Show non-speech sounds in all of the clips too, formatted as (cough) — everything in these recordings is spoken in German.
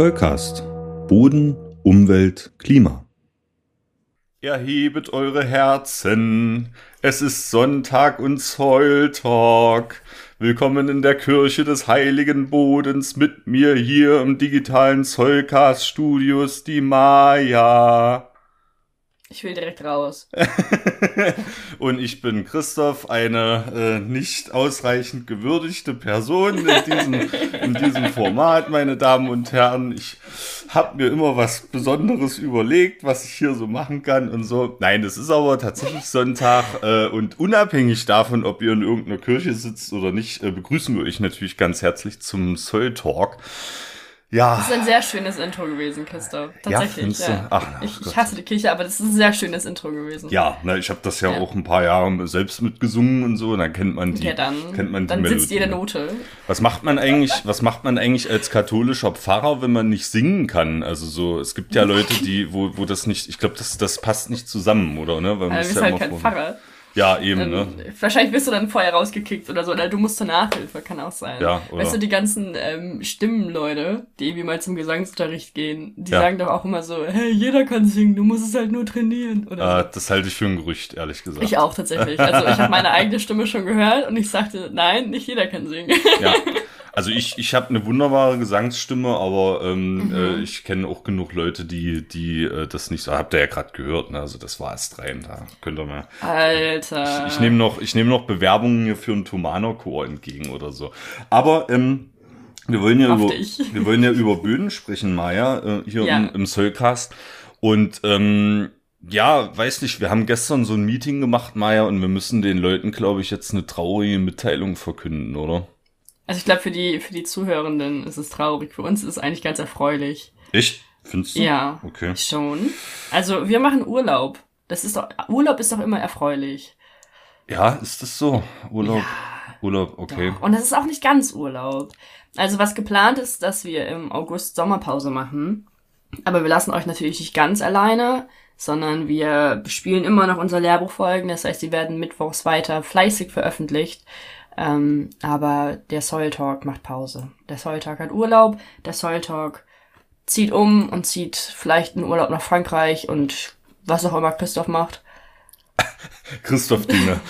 Zollcast. Boden, Umwelt, Klima. Erhebet eure Herzen. Es ist Sonntag und Zolltalk. Willkommen in der Kirche des heiligen Bodens mit mir hier im digitalen Zollcast Studios, die Maya. Ich will direkt raus. (laughs) und ich bin Christoph, eine äh, nicht ausreichend gewürdigte Person in diesem, (laughs) in diesem Format, meine Damen und Herren. Ich habe mir immer was Besonderes überlegt, was ich hier so machen kann und so. Nein, es ist aber tatsächlich Sonntag äh, und unabhängig davon, ob ihr in irgendeiner Kirche sitzt oder nicht, äh, begrüßen wir euch natürlich ganz herzlich zum Soul Talk. Ja. Das ist ein sehr schönes Intro gewesen, Christoph. Tatsächlich. Ja, ja. Ach, na, ich, ich, hasse die Kirche, aber das ist ein sehr schönes Intro gewesen. Ja, na, ich habe das ja, ja, auch ein paar Jahre selbst mitgesungen und so, und dann kennt man die. Ja, dann, kennt man die dann Melodie. sitzt jede Note. Was macht man eigentlich, was macht man eigentlich als katholischer Pfarrer, wenn man nicht singen kann? Also so, es gibt ja Leute, die, wo, wo das nicht, ich glaube, das, das passt nicht zusammen, oder? Ne? Weil man also, ist ja halt kein Pfarrer. Ja, eben, ähm, ne? Wahrscheinlich wirst du dann vorher rausgekickt oder so, oder du musst zur Nachhilfe, kann auch sein. Ja, oder? Weißt du, die ganzen ähm, Stimmenleute, die irgendwie mal zum Gesangsunterricht gehen, die ja. sagen doch auch immer so, hey, jeder kann singen, du musst es halt nur trainieren. Oder äh, so. Das halte ich für ein Gerücht, ehrlich gesagt. Ich auch tatsächlich. Also ich habe meine eigene Stimme schon gehört und ich sagte, nein, nicht jeder kann singen. Ja. (laughs) Also ich, ich habe eine wunderbare Gesangsstimme, aber ähm, mhm. äh, ich kenne auch genug Leute, die, die äh, das nicht so. Habt ihr ja gerade gehört, ne? Also das war erst rein, da könnt ihr mal. Alter. Ich, ich nehme noch, ich nehme noch Bewerbungen hier für einen Tomano-Chor entgegen oder so. Aber ähm, wir wollen ja über, (laughs) wir wollen ja über Böden sprechen, Maya, äh, hier ja. im, im Soulcast. Und ähm, ja, weiß nicht, wir haben gestern so ein Meeting gemacht, Maya, und wir müssen den Leuten, glaube ich, jetzt eine traurige Mitteilung verkünden, oder? Also ich glaube, für die, für die Zuhörenden ist es traurig. Für uns ist es eigentlich ganz erfreulich. Ich? Findest du? Ja. Okay. Schon. Also wir machen Urlaub. Das ist doch, Urlaub ist doch immer erfreulich. Ja, ist das so? Urlaub. Ja, Urlaub, okay. Doch. Und das ist auch nicht ganz Urlaub. Also was geplant ist, dass wir im August Sommerpause machen. Aber wir lassen euch natürlich nicht ganz alleine, sondern wir spielen immer noch unsere Lehrbuchfolgen. Das heißt, die werden mittwochs weiter fleißig veröffentlicht. Ähm, aber der Soil Talk macht Pause. Der Soil Talk hat Urlaub, der Soil Talk zieht um und zieht vielleicht einen Urlaub nach Frankreich und was auch immer Christoph macht. Christoph Dinge.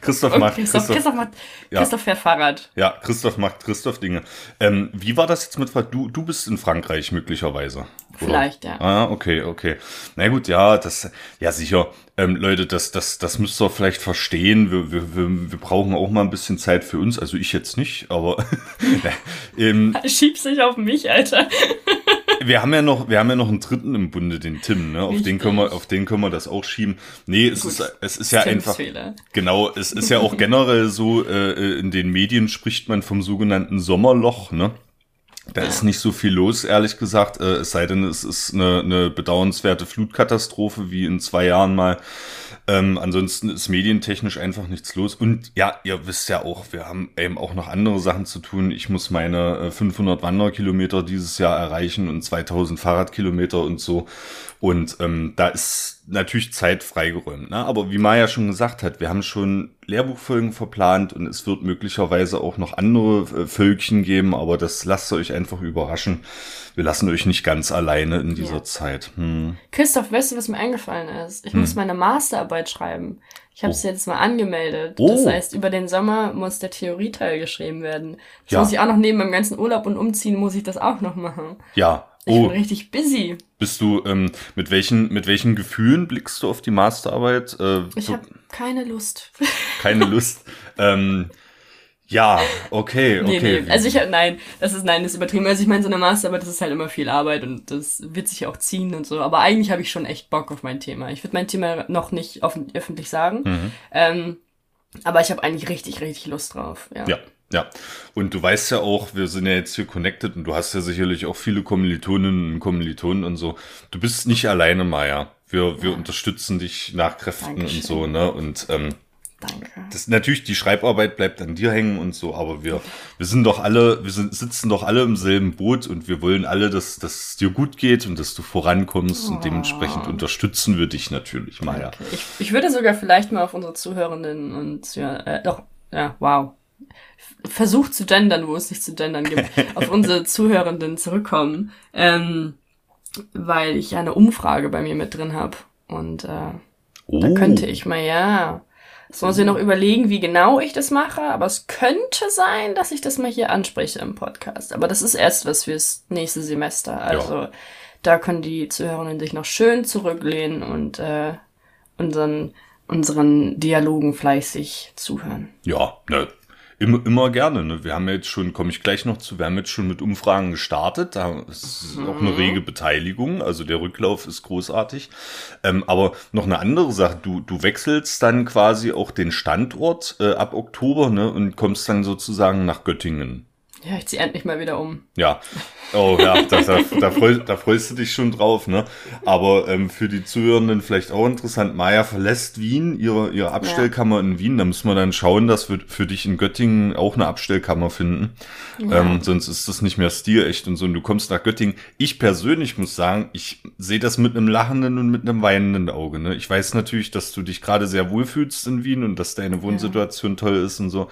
Christoph macht. Christoph, Christoph, Christoph, macht, ja. Christoph fährt Fahrrad. Ja, Christoph macht Christoph Dinge. Ähm, wie war das jetzt mit du? Du bist in Frankreich möglicherweise. Oder? Vielleicht, ja. Ah, okay, okay. Na gut, ja, das, ja sicher. Ähm, Leute, das, das, das müsst ihr vielleicht verstehen. Wir, wir, wir, wir brauchen auch mal ein bisschen Zeit für uns. Also ich jetzt nicht, aber. (laughs) (laughs) ähm, Schieb's nicht auf mich, Alter wir haben ja noch, wir haben ja noch einen dritten im Bunde, den Tim, ne? Auf Richtig. den können wir, auf den können wir das auch schieben. Nee, es Gut. ist, es ist ja Tims einfach, Fehler. genau, es ist ja auch (laughs) generell so, äh, in den Medien spricht man vom sogenannten Sommerloch, ne? Da ja. ist nicht so viel los, ehrlich gesagt. Äh, es sei denn, es ist eine, eine bedauernswerte Flutkatastrophe, wie in zwei Jahren mal. Ähm, ansonsten ist medientechnisch einfach nichts los. Und ja, ihr wisst ja auch, wir haben eben auch noch andere Sachen zu tun. Ich muss meine 500 äh, Wanderkilometer dieses Jahr erreichen und 2000 Fahrradkilometer und so. Und ähm, da ist natürlich Zeit freigeräumt. Ne? Aber wie Maya schon gesagt hat, wir haben schon Lehrbuchfolgen verplant und es wird möglicherweise auch noch andere äh, Völkchen geben, aber das lasst euch einfach überraschen. Wir lassen euch nicht ganz alleine in dieser ja. Zeit. Hm. Christoph, weißt du, was mir eingefallen ist? Ich hm. muss meine Masterarbeit schreiben. Ich habe es oh. jetzt mal angemeldet. Oh. Das heißt, über den Sommer muss der Theorieteil geschrieben werden. Das ja. muss ich auch noch neben meinem ganzen Urlaub und Umziehen muss ich das auch noch machen. Ja, ich oh. bin richtig busy. Bist du, ähm, mit welchen, mit welchen Gefühlen blickst du auf die Masterarbeit? Äh, ich habe keine Lust. (laughs) Keine Lust. ähm, ja, okay, okay. Nee, nee. Also ich habe, nein, das ist, nein, das ist übertrieben. Also ich meine, so eine Masterarbeit, das ist halt immer viel Arbeit und das wird sich auch ziehen und so. Aber eigentlich habe ich schon echt Bock auf mein Thema. Ich würde mein Thema noch nicht offen, öffentlich sagen. Mhm. Ähm, aber ich habe eigentlich richtig, richtig Lust drauf. Ja. ja. Ja, und du weißt ja auch, wir sind ja jetzt hier connected und du hast ja sicherlich auch viele Kommilitoninnen und Kommilitonen und so. Du bist nicht alleine, Maya. Wir, wir unterstützen dich nach Kräften Dankeschön. und so, ne? Und ähm, Danke. Das, natürlich, die Schreibarbeit bleibt an dir hängen und so, aber wir, wir sind doch alle, wir sind, sitzen doch alle im selben Boot und wir wollen alle, dass, dass es dir gut geht und dass du vorankommst oh. und dementsprechend unterstützen wir dich natürlich, Maya. Ich, ich würde sogar vielleicht mal auf unsere Zuhörenden und ja, äh, doch, ja, wow, versucht zu gendern, wo es nicht zu gendern gibt, (laughs) auf unsere Zuhörenden zurückkommen, ähm, weil ich eine Umfrage bei mir mit drin habe. Und äh, oh. da könnte ich mal, ja. Das muss ich noch überlegen, wie genau ich das mache, aber es könnte sein, dass ich das mal hier anspreche im Podcast. Aber das ist erst was fürs nächste Semester. Also ja. da können die Zuhörenden sich noch schön zurücklehnen und äh, unseren unseren Dialogen fleißig zuhören. Ja, ne, Immer, immer gerne. Ne? Wir haben jetzt schon, komme ich gleich noch zu, wir haben jetzt schon mit Umfragen gestartet. Da ist mhm. auch eine rege Beteiligung. Also der Rücklauf ist großartig. Ähm, aber noch eine andere Sache. Du, du wechselst dann quasi auch den Standort äh, ab Oktober ne? und kommst dann sozusagen nach Göttingen. Ja, ich ziehe endlich mal wieder um. Ja, oh ja, da, da, da, freust, da freust du dich schon drauf, ne? Aber ähm, für die Zuhörenden vielleicht auch interessant, Maya verlässt Wien, ihre, ihre Abstellkammer ja. in Wien. Da müssen wir dann schauen, dass wir für dich in Göttingen auch eine Abstellkammer finden. Ja. Ähm, sonst ist das nicht mehr stilecht und so. Und du kommst nach Göttingen. Ich persönlich muss sagen, ich sehe das mit einem lachenden und mit einem weinenden Auge. Ne? Ich weiß natürlich, dass du dich gerade sehr wohlfühlst in Wien und dass deine Wohnsituation ja. toll ist und so.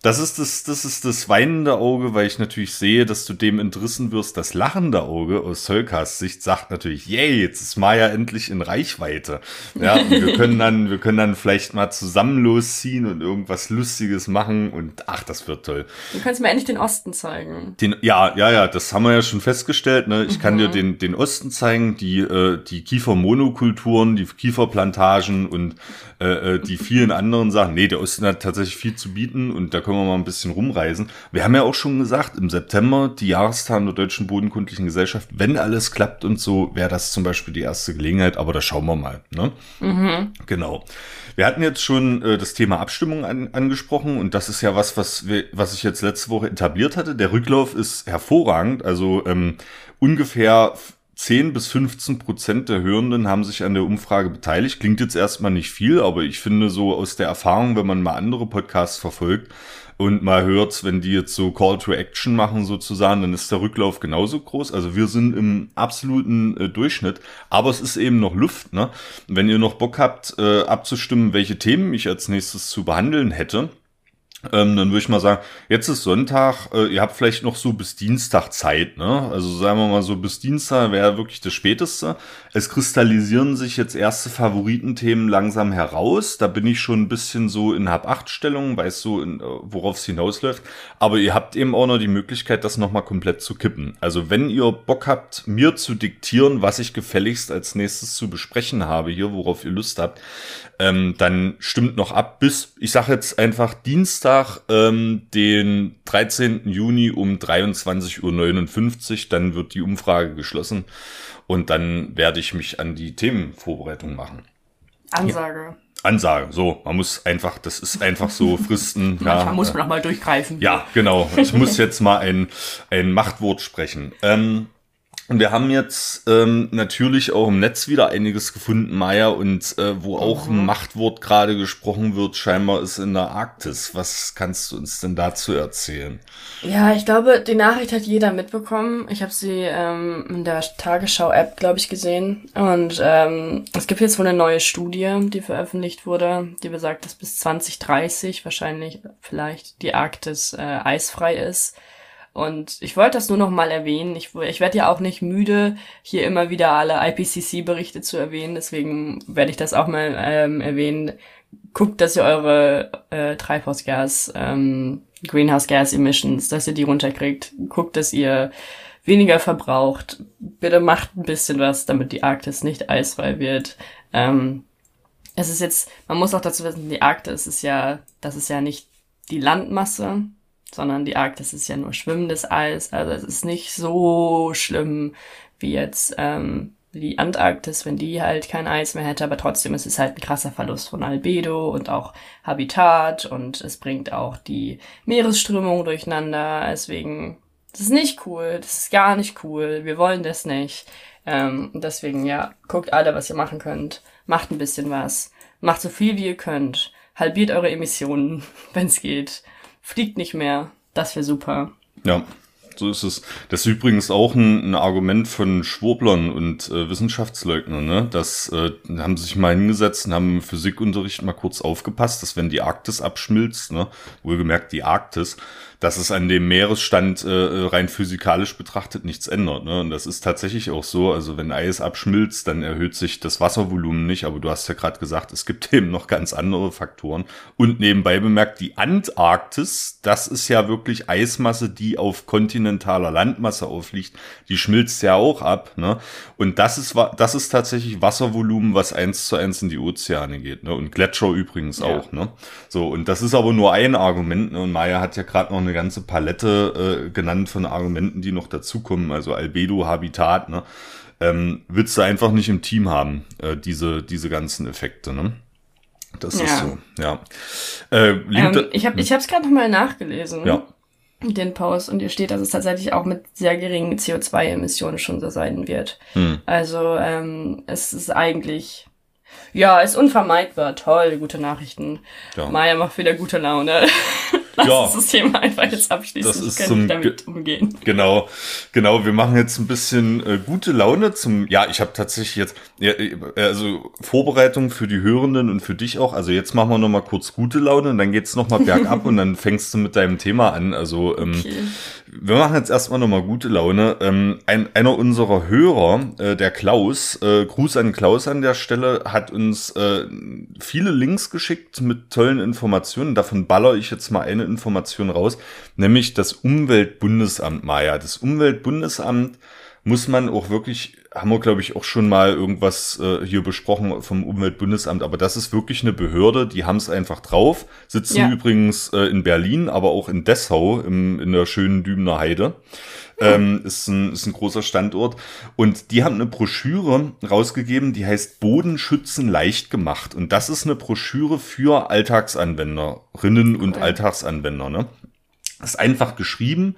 Das ist das, das ist das weinende Auge, weil ich natürlich sehe, dass du dem entrissen wirst. Das lachende Auge aus Solkas Sicht sagt natürlich, yay, jetzt ist Maya endlich in Reichweite. Ja, und wir können dann, wir können dann vielleicht mal zusammen losziehen und irgendwas Lustiges machen und ach, das wird toll. Du kannst mir endlich den Osten zeigen. Den, ja, ja, ja, das haben wir ja schon festgestellt. Ne? Ich mhm. kann dir den, den Osten zeigen, die, äh, die Kiefermonokulturen, die Kieferplantagen und äh, äh, die vielen anderen Sachen. Nee, der Osten hat tatsächlich viel zu bieten und da können wir mal ein bisschen rumreisen. Wir haben ja auch schon gesagt, im September die Jahrestag der Deutschen Bodenkundlichen Gesellschaft, wenn alles klappt und so, wäre das zum Beispiel die erste Gelegenheit, aber da schauen wir mal. Ne? Mhm. Genau. Wir hatten jetzt schon äh, das Thema Abstimmung an, angesprochen und das ist ja was, was, wir, was ich jetzt letzte Woche etabliert hatte. Der Rücklauf ist hervorragend, also ähm, ungefähr 10 bis 15 Prozent der Hörenden haben sich an der Umfrage beteiligt. Klingt jetzt erstmal nicht viel, aber ich finde so aus der Erfahrung, wenn man mal andere Podcasts verfolgt und mal hört, wenn die jetzt so Call to Action machen sozusagen, dann ist der Rücklauf genauso groß. Also wir sind im absoluten äh, Durchschnitt, aber es ist eben noch Luft. Ne? Wenn ihr noch Bock habt, äh, abzustimmen, welche Themen ich als nächstes zu behandeln hätte, ähm, dann würde ich mal sagen, jetzt ist Sonntag, äh, ihr habt vielleicht noch so bis Dienstag Zeit, ne? Also sagen wir mal so bis Dienstag wäre wirklich das Späteste. Es kristallisieren sich jetzt erste Favoritenthemen langsam heraus. Da bin ich schon ein bisschen so in Hab-Acht-Stellung, weiß so, äh, worauf es hinausläuft. Aber ihr habt eben auch noch die Möglichkeit, das nochmal komplett zu kippen. Also wenn ihr Bock habt, mir zu diktieren, was ich gefälligst als nächstes zu besprechen habe, hier, worauf ihr Lust habt, ähm, dann stimmt noch ab bis, ich sage jetzt einfach Dienstag, ähm, den 13. Juni um 23.59 Uhr, dann wird die Umfrage geschlossen und dann werde ich mich an die Themenvorbereitung machen. Ansage. Ja. Ansage, so, man muss einfach, das ist einfach so (laughs) Fristen. Manchmal ja, muss man auch mal durchgreifen. Ja, genau. Ich muss jetzt mal ein, ein Machtwort sprechen. Ähm, und wir haben jetzt ähm, natürlich auch im Netz wieder einiges gefunden, Maya, und äh, wo auch mhm. ein Machtwort gerade gesprochen wird, scheinbar ist in der Arktis. Was kannst du uns denn dazu erzählen? Ja, ich glaube, die Nachricht hat jeder mitbekommen. Ich habe sie ähm, in der Tagesschau-App, glaube ich, gesehen. Und ähm, es gibt jetzt wohl eine neue Studie, die veröffentlicht wurde, die besagt, dass bis 2030 wahrscheinlich vielleicht die Arktis äh, eisfrei ist. Und ich wollte das nur noch mal erwähnen. Ich, ich werde ja auch nicht müde, hier immer wieder alle IPCC-Berichte zu erwähnen. Deswegen werde ich das auch mal ähm, erwähnen. Guckt, dass ihr eure äh, Treibhausgas, ähm, Greenhouse Gas Emissions, dass ihr die runterkriegt. Guckt, dass ihr weniger verbraucht. Bitte macht ein bisschen was, damit die Arktis nicht eisfrei wird. Ähm, es ist jetzt, man muss auch dazu wissen, die Arktis ist ja, das ist ja nicht die Landmasse, sondern die Arktis ist ja nur schwimmendes Eis. Also es ist nicht so schlimm wie jetzt ähm, die Antarktis, wenn die halt kein Eis mehr hätte, aber trotzdem ist es halt ein krasser Verlust von Albedo und auch Habitat. Und es bringt auch die Meeresströmung durcheinander. Deswegen, das ist nicht cool, das ist gar nicht cool, wir wollen das nicht. Ähm, deswegen, ja, guckt alle, was ihr machen könnt, macht ein bisschen was, macht so viel wie ihr könnt, halbiert eure Emissionen, (laughs) wenn es geht fliegt nicht mehr. Das wäre super. Ja. So ist es. Das ist übrigens auch ein, ein Argument von Schwurblern und äh, Wissenschaftsleugnern. Ne? Das äh, haben sich mal hingesetzt und haben im Physikunterricht mal kurz aufgepasst, dass wenn die Arktis abschmilzt, ne, wohlgemerkt die Arktis, dass es an dem Meeresstand äh, rein physikalisch betrachtet nichts ändert. Ne? Und das ist tatsächlich auch so. Also wenn Eis abschmilzt, dann erhöht sich das Wasservolumen nicht. Aber du hast ja gerade gesagt, es gibt (laughs) eben noch ganz andere Faktoren. Und nebenbei bemerkt, die Antarktis, das ist ja wirklich Eismasse, die auf kontinentaler Landmasse aufliegt. Die schmilzt ja auch ab. Ne? Und das ist, das ist tatsächlich Wasservolumen, was eins zu eins in die Ozeane geht. Ne? Und Gletscher übrigens ja. auch. Ne? So, und das ist aber nur ein Argument. Ne? Und Maya hat ja gerade noch eine ganze Palette äh, genannt von Argumenten, die noch dazukommen, also Albedo, Habitat, ne? Ähm, willst du einfach nicht im Team haben, äh, diese, diese ganzen Effekte, ne? Das ja. ist so, ja. Äh, ähm, ich habe ich es gerade nochmal nachgelesen. Ja. Den Post und hier steht, dass es tatsächlich auch mit sehr geringen CO2-Emissionen schon so sein wird. Hm. Also ähm, es ist eigentlich ja, ist unvermeidbar. Toll, gute Nachrichten. Ja. Maya macht wieder gute Laune. (laughs) Lass ja, uns das Thema einfach jetzt abschließen. Das ist zum, damit umgehen. Genau, genau. Wir machen jetzt ein bisschen äh, gute Laune zum. Ja, ich habe tatsächlich jetzt ja, äh, also Vorbereitung für die Hörenden und für dich auch. Also jetzt machen wir noch mal kurz gute Laune und dann geht's noch mal bergab (laughs) und dann fängst du mit deinem Thema an. Also ähm, okay. Wir machen jetzt erstmal noch mal gute Laune. Ähm, ein, einer unserer Hörer, äh, der Klaus, äh, Gruß an Klaus an der Stelle, hat uns äh, viele Links geschickt mit tollen Informationen. Davon baller ich jetzt mal eine Information raus, nämlich das Umweltbundesamt Maya. Das Umweltbundesamt muss man auch wirklich, haben wir glaube ich auch schon mal irgendwas äh, hier besprochen vom Umweltbundesamt, aber das ist wirklich eine Behörde, die haben es einfach drauf, sitzen ja. übrigens äh, in Berlin, aber auch in Dessau im, in der schönen Dübener Heide. Ähm, ist, ein, ist ein großer Standort. Und die haben eine Broschüre rausgegeben, die heißt Bodenschützen leicht gemacht. Und das ist eine Broschüre für Alltagsanwenderinnen und Alltagsanwender. Ne? ist einfach geschrieben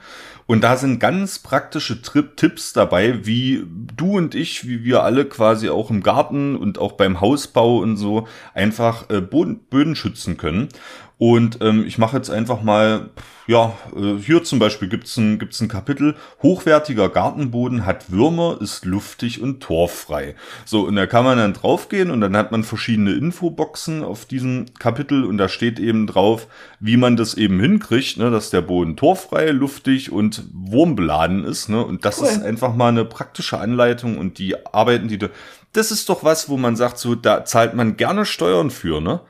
und da sind ganz praktische Tipps dabei, wie du und ich, wie wir alle quasi auch im Garten und auch beim Hausbau und so einfach äh, Boden, Böden schützen können. Und ähm, ich mache jetzt einfach mal, ja, äh, hier zum Beispiel gibt's ein, gibt's ein Kapitel, hochwertiger Gartenboden hat Würmer, ist luftig und torffrei. So, und da kann man dann draufgehen und dann hat man verschiedene Infoboxen auf diesem Kapitel und da steht eben drauf, wie man das eben hinkriegt, ne, dass der Boden torffrei, luftig und wurmbeladen ist. Ne? Und das cool. ist einfach mal eine praktische Anleitung und die Arbeiten, die du. Das ist doch was, wo man sagt, so, da zahlt man gerne Steuern für, ne?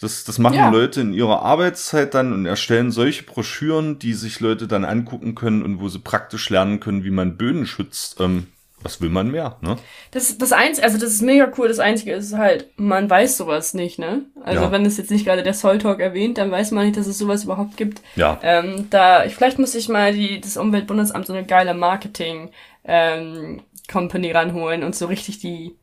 Das, das machen ja. Leute in ihrer Arbeitszeit dann und erstellen solche Broschüren, die sich Leute dann angucken können und wo sie praktisch lernen können, wie man Böden schützt. Ähm, was will man mehr, ne? Das, das Einzige, also das ist mega cool. Das Einzige ist halt, man weiß sowas nicht, ne? Also ja. wenn es jetzt nicht gerade der Soul Talk erwähnt, dann weiß man nicht, dass es sowas überhaupt gibt. Ja. Ähm, da, ich, vielleicht muss ich mal die, das Umweltbundesamt so eine geile Marketing, ähm, Company ranholen und so richtig die,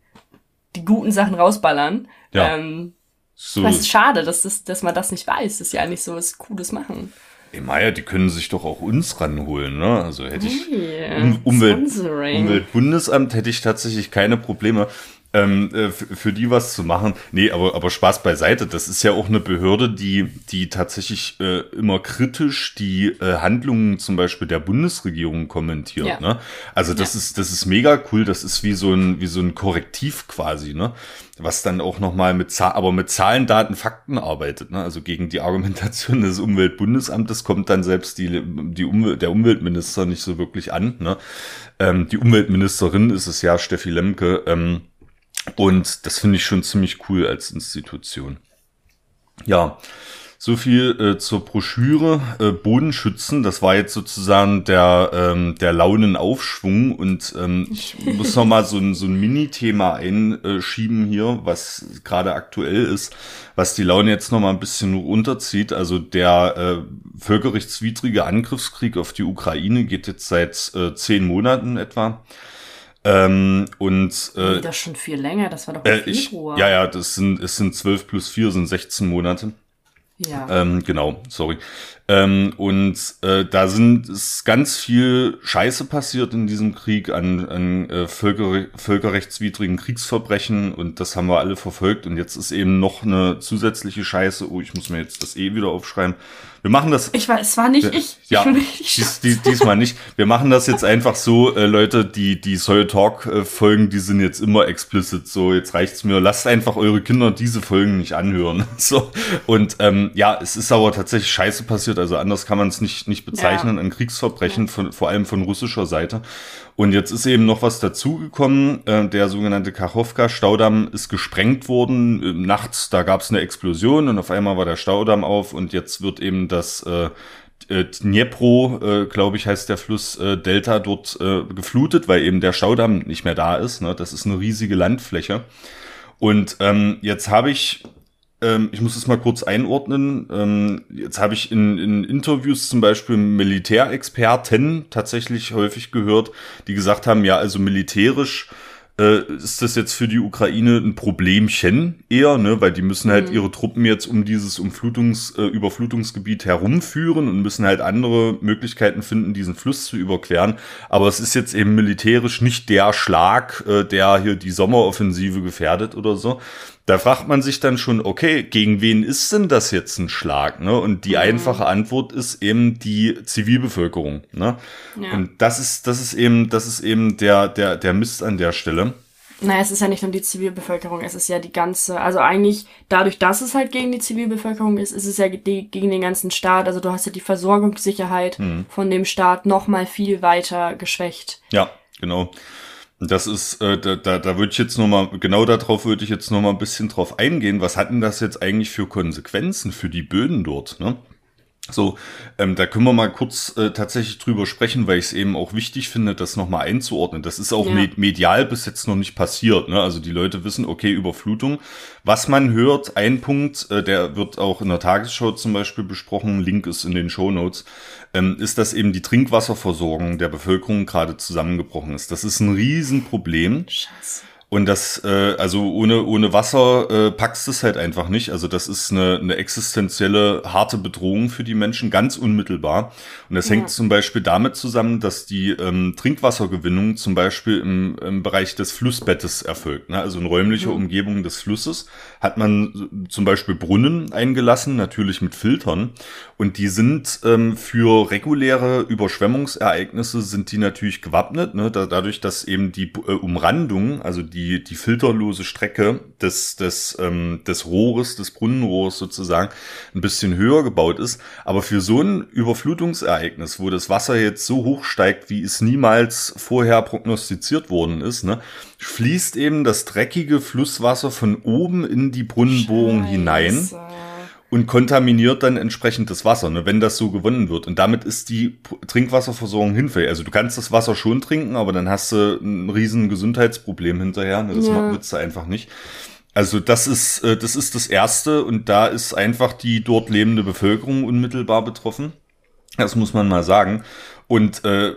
die guten Sachen rausballern. Ja. Ähm, so. Das ist schade, dass, das, dass man das nicht weiß. Das ist ja eigentlich so was Cooles machen. Ey, Maya, die können sich doch auch uns ranholen, ne? Also hätte ich hey, um, Umwelt, Umweltbundesamt hätte ich tatsächlich keine Probleme ähm, äh, für die was zu machen. Nee, aber, aber Spaß beiseite. Das ist ja auch eine Behörde, die, die tatsächlich äh, immer kritisch die äh, Handlungen zum Beispiel der Bundesregierung kommentiert. Ja. Ne? Also das ja. ist, das ist mega cool. Das ist wie so ein, wie so ein Korrektiv quasi, ne? Was dann auch nochmal mit Zahl, aber mit Zahlen, Daten, Fakten arbeitet. Ne? Also gegen die Argumentation (laughs) des Umweltbundesamtes kommt dann selbst die, die Umwelt, der Umweltminister nicht so wirklich an. Ne? Ähm, die Umweltministerin ist es ja, Steffi Lemke. Ähm, und das finde ich schon ziemlich cool als Institution. Ja, so viel äh, zur Broschüre äh, Bodenschützen. Das war jetzt sozusagen der, ähm, der Launenaufschwung. Und ähm, (laughs) ich muss noch mal so ein, so ein Mini-Thema einschieben hier, was gerade aktuell ist, was die Laune jetzt noch mal ein bisschen runterzieht. Also der äh, völkerrechtswidrige Angriffskrieg auf die Ukraine geht jetzt seit äh, zehn Monaten etwa. Ähm, und äh, das schon viel länger, das war doch im äh, Februar. Ich, ja, ja, das sind, es sind zwölf plus vier, sind 16 Monate. Ja. Ähm, genau, sorry. Ähm, und äh, da sind ist ganz viel Scheiße passiert in diesem Krieg an, an äh, Völker, völkerrechtswidrigen Kriegsverbrechen und das haben wir alle verfolgt und jetzt ist eben noch eine zusätzliche Scheiße. Oh, ich muss mir jetzt das eh wieder aufschreiben. Wir machen das. Ich weiß, es war nicht ich. Ja, ich dies, dies, diesmal nicht. Wir machen das jetzt einfach so, äh, Leute, die die Soil Talk äh, Folgen, die sind jetzt immer explicit. So, jetzt reicht's mir. Lasst einfach eure Kinder diese Folgen nicht anhören. (laughs) So und ähm, ja, es ist aber tatsächlich Scheiße passiert. Also anders kann man es nicht nicht bezeichnen. Ja. Ein Kriegsverbrechen, ja. von, vor allem von russischer Seite. Und jetzt ist eben noch was dazugekommen. Äh, der sogenannte Kachowka-Staudamm ist gesprengt worden. Äh, nachts, da gab es eine Explosion und auf einmal war der Staudamm auf und jetzt wird eben das äh, äh, Dnipro, äh, glaube ich, heißt der Fluss äh, Delta dort äh, geflutet, weil eben der Staudamm nicht mehr da ist. Ne? Das ist eine riesige Landfläche. Und ähm, jetzt habe ich ähm, ich muss es mal kurz einordnen. Ähm, jetzt habe ich in, in Interviews zum Beispiel Militärexperten tatsächlich häufig gehört, die gesagt haben, ja, also militärisch äh, ist das jetzt für die Ukraine ein Problemchen eher, ne, weil die müssen halt mhm. ihre Truppen jetzt um dieses Umflutungs, äh, Überflutungsgebiet herumführen und müssen halt andere Möglichkeiten finden, diesen Fluss zu überqueren. Aber es ist jetzt eben militärisch nicht der Schlag, äh, der hier die Sommeroffensive gefährdet oder so. Da fragt man sich dann schon, okay, gegen wen ist denn das jetzt ein Schlag? Ne? Und die mhm. einfache Antwort ist eben die Zivilbevölkerung. Ne? Ja. Und das ist, das ist eben, das ist eben der, der, der Mist an der Stelle. Naja, es ist ja nicht nur die Zivilbevölkerung, es ist ja die ganze, also eigentlich dadurch, dass es halt gegen die Zivilbevölkerung ist, ist es ja die, gegen den ganzen Staat. Also du hast ja die Versorgungssicherheit mhm. von dem Staat noch mal viel weiter geschwächt. Ja, genau. Das ist, äh, da, da, da würde ich jetzt noch mal, genau darauf würde ich jetzt noch mal ein bisschen drauf eingehen. Was hatten das jetzt eigentlich für Konsequenzen für die Böden dort? Ne? So, ähm, da können wir mal kurz äh, tatsächlich drüber sprechen, weil ich es eben auch wichtig finde, das nochmal einzuordnen. Das ist auch ja. medial bis jetzt noch nicht passiert. Ne? Also die Leute wissen, okay, Überflutung. Was man hört, ein Punkt, äh, der wird auch in der Tagesschau zum Beispiel besprochen, Link ist in den Show Notes, ähm, ist, dass eben die Trinkwasserversorgung der Bevölkerung gerade zusammengebrochen ist. Das ist ein Riesenproblem. Scheiße. Und das, äh, also ohne, ohne Wasser äh, packst es halt einfach nicht. Also das ist eine, eine existenzielle, harte Bedrohung für die Menschen, ganz unmittelbar. Und das ja. hängt zum Beispiel damit zusammen, dass die ähm, Trinkwassergewinnung zum Beispiel im, im Bereich des Flussbettes erfolgt. Ne? Also in räumlicher mhm. Umgebung des Flusses hat man zum Beispiel Brunnen eingelassen, natürlich mit Filtern. Und die sind ähm, für reguläre Überschwemmungsereignisse sind die natürlich gewappnet. Ne? Da, dadurch, dass eben die äh, Umrandung, also die, die filterlose Strecke des, des, ähm, des Rohres, des Brunnenrohrs sozusagen, ein bisschen höher gebaut ist. Aber für so ein Überflutungsereignis, wo das Wasser jetzt so hoch steigt, wie es niemals vorher prognostiziert worden ist, ne, fließt eben das dreckige Flusswasser von oben in die Brunnenbohrung Scheiße. hinein und kontaminiert dann entsprechend das Wasser, ne, wenn das so gewonnen wird. Und damit ist die Trinkwasserversorgung hinfällig. Also du kannst das Wasser schon trinken, aber dann hast du ein riesen Gesundheitsproblem hinterher. Ne, das ja. willst du einfach nicht. Also das ist, äh, das ist das Erste und da ist einfach die dort lebende Bevölkerung unmittelbar betroffen. Das muss man mal sagen. Und äh,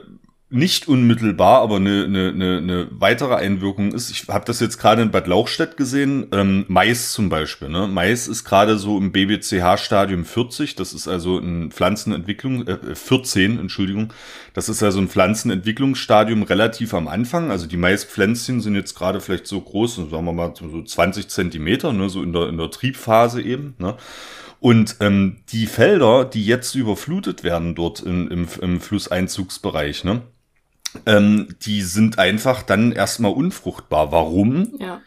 nicht unmittelbar, aber eine, eine, eine, weitere Einwirkung ist, ich habe das jetzt gerade in Bad Lauchstädt gesehen, ähm, Mais zum Beispiel. Ne? Mais ist gerade so im BBCH-Stadium 40, das ist also ein Pflanzenentwicklung, äh, 14, Entschuldigung, das ist also ein Pflanzenentwicklungsstadium relativ am Anfang. Also die Maispflänzchen sind jetzt gerade vielleicht so groß, sagen wir mal so 20 Zentimeter, ne? so in der, in der Triebphase eben. Ne? Und ähm, die Felder, die jetzt überflutet werden dort im, im, im Flusseinzugsbereich, ne? Ähm, die sind einfach dann erstmal unfruchtbar. Warum? Ja.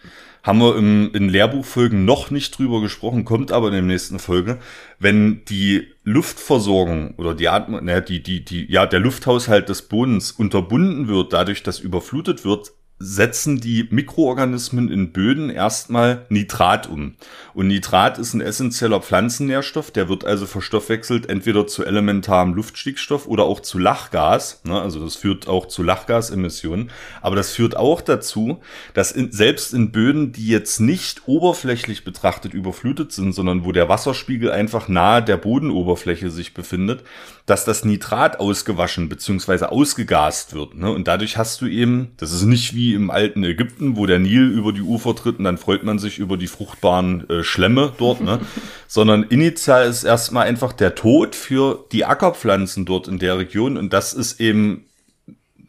Haben wir im, in Lehrbuchfolgen noch nicht drüber gesprochen, kommt aber in der nächsten Folge. Wenn die Luftversorgung oder die Atmung, naja, die, die, die, ja, der Lufthaushalt des Bodens unterbunden wird, dadurch, dass überflutet wird, setzen die Mikroorganismen in Böden erstmal Nitrat um. Und Nitrat ist ein essentieller Pflanzennährstoff, der wird also verstoffwechselt entweder zu elementarem Luftstickstoff oder auch zu Lachgas. Ne? Also das führt auch zu Lachgasemissionen. Aber das führt auch dazu, dass in, selbst in Böden, die jetzt nicht oberflächlich betrachtet überflutet sind, sondern wo der Wasserspiegel einfach nahe der Bodenoberfläche sich befindet, dass das Nitrat ausgewaschen bzw. ausgegast wird. Ne? Und dadurch hast du eben, das ist nicht wie wie im alten Ägypten, wo der Nil über die Ufer tritt und dann freut man sich über die fruchtbaren äh, Schlemme dort, ne? (laughs) sondern initial ist erstmal einfach der Tod für die Ackerpflanzen dort in der Region und das ist eben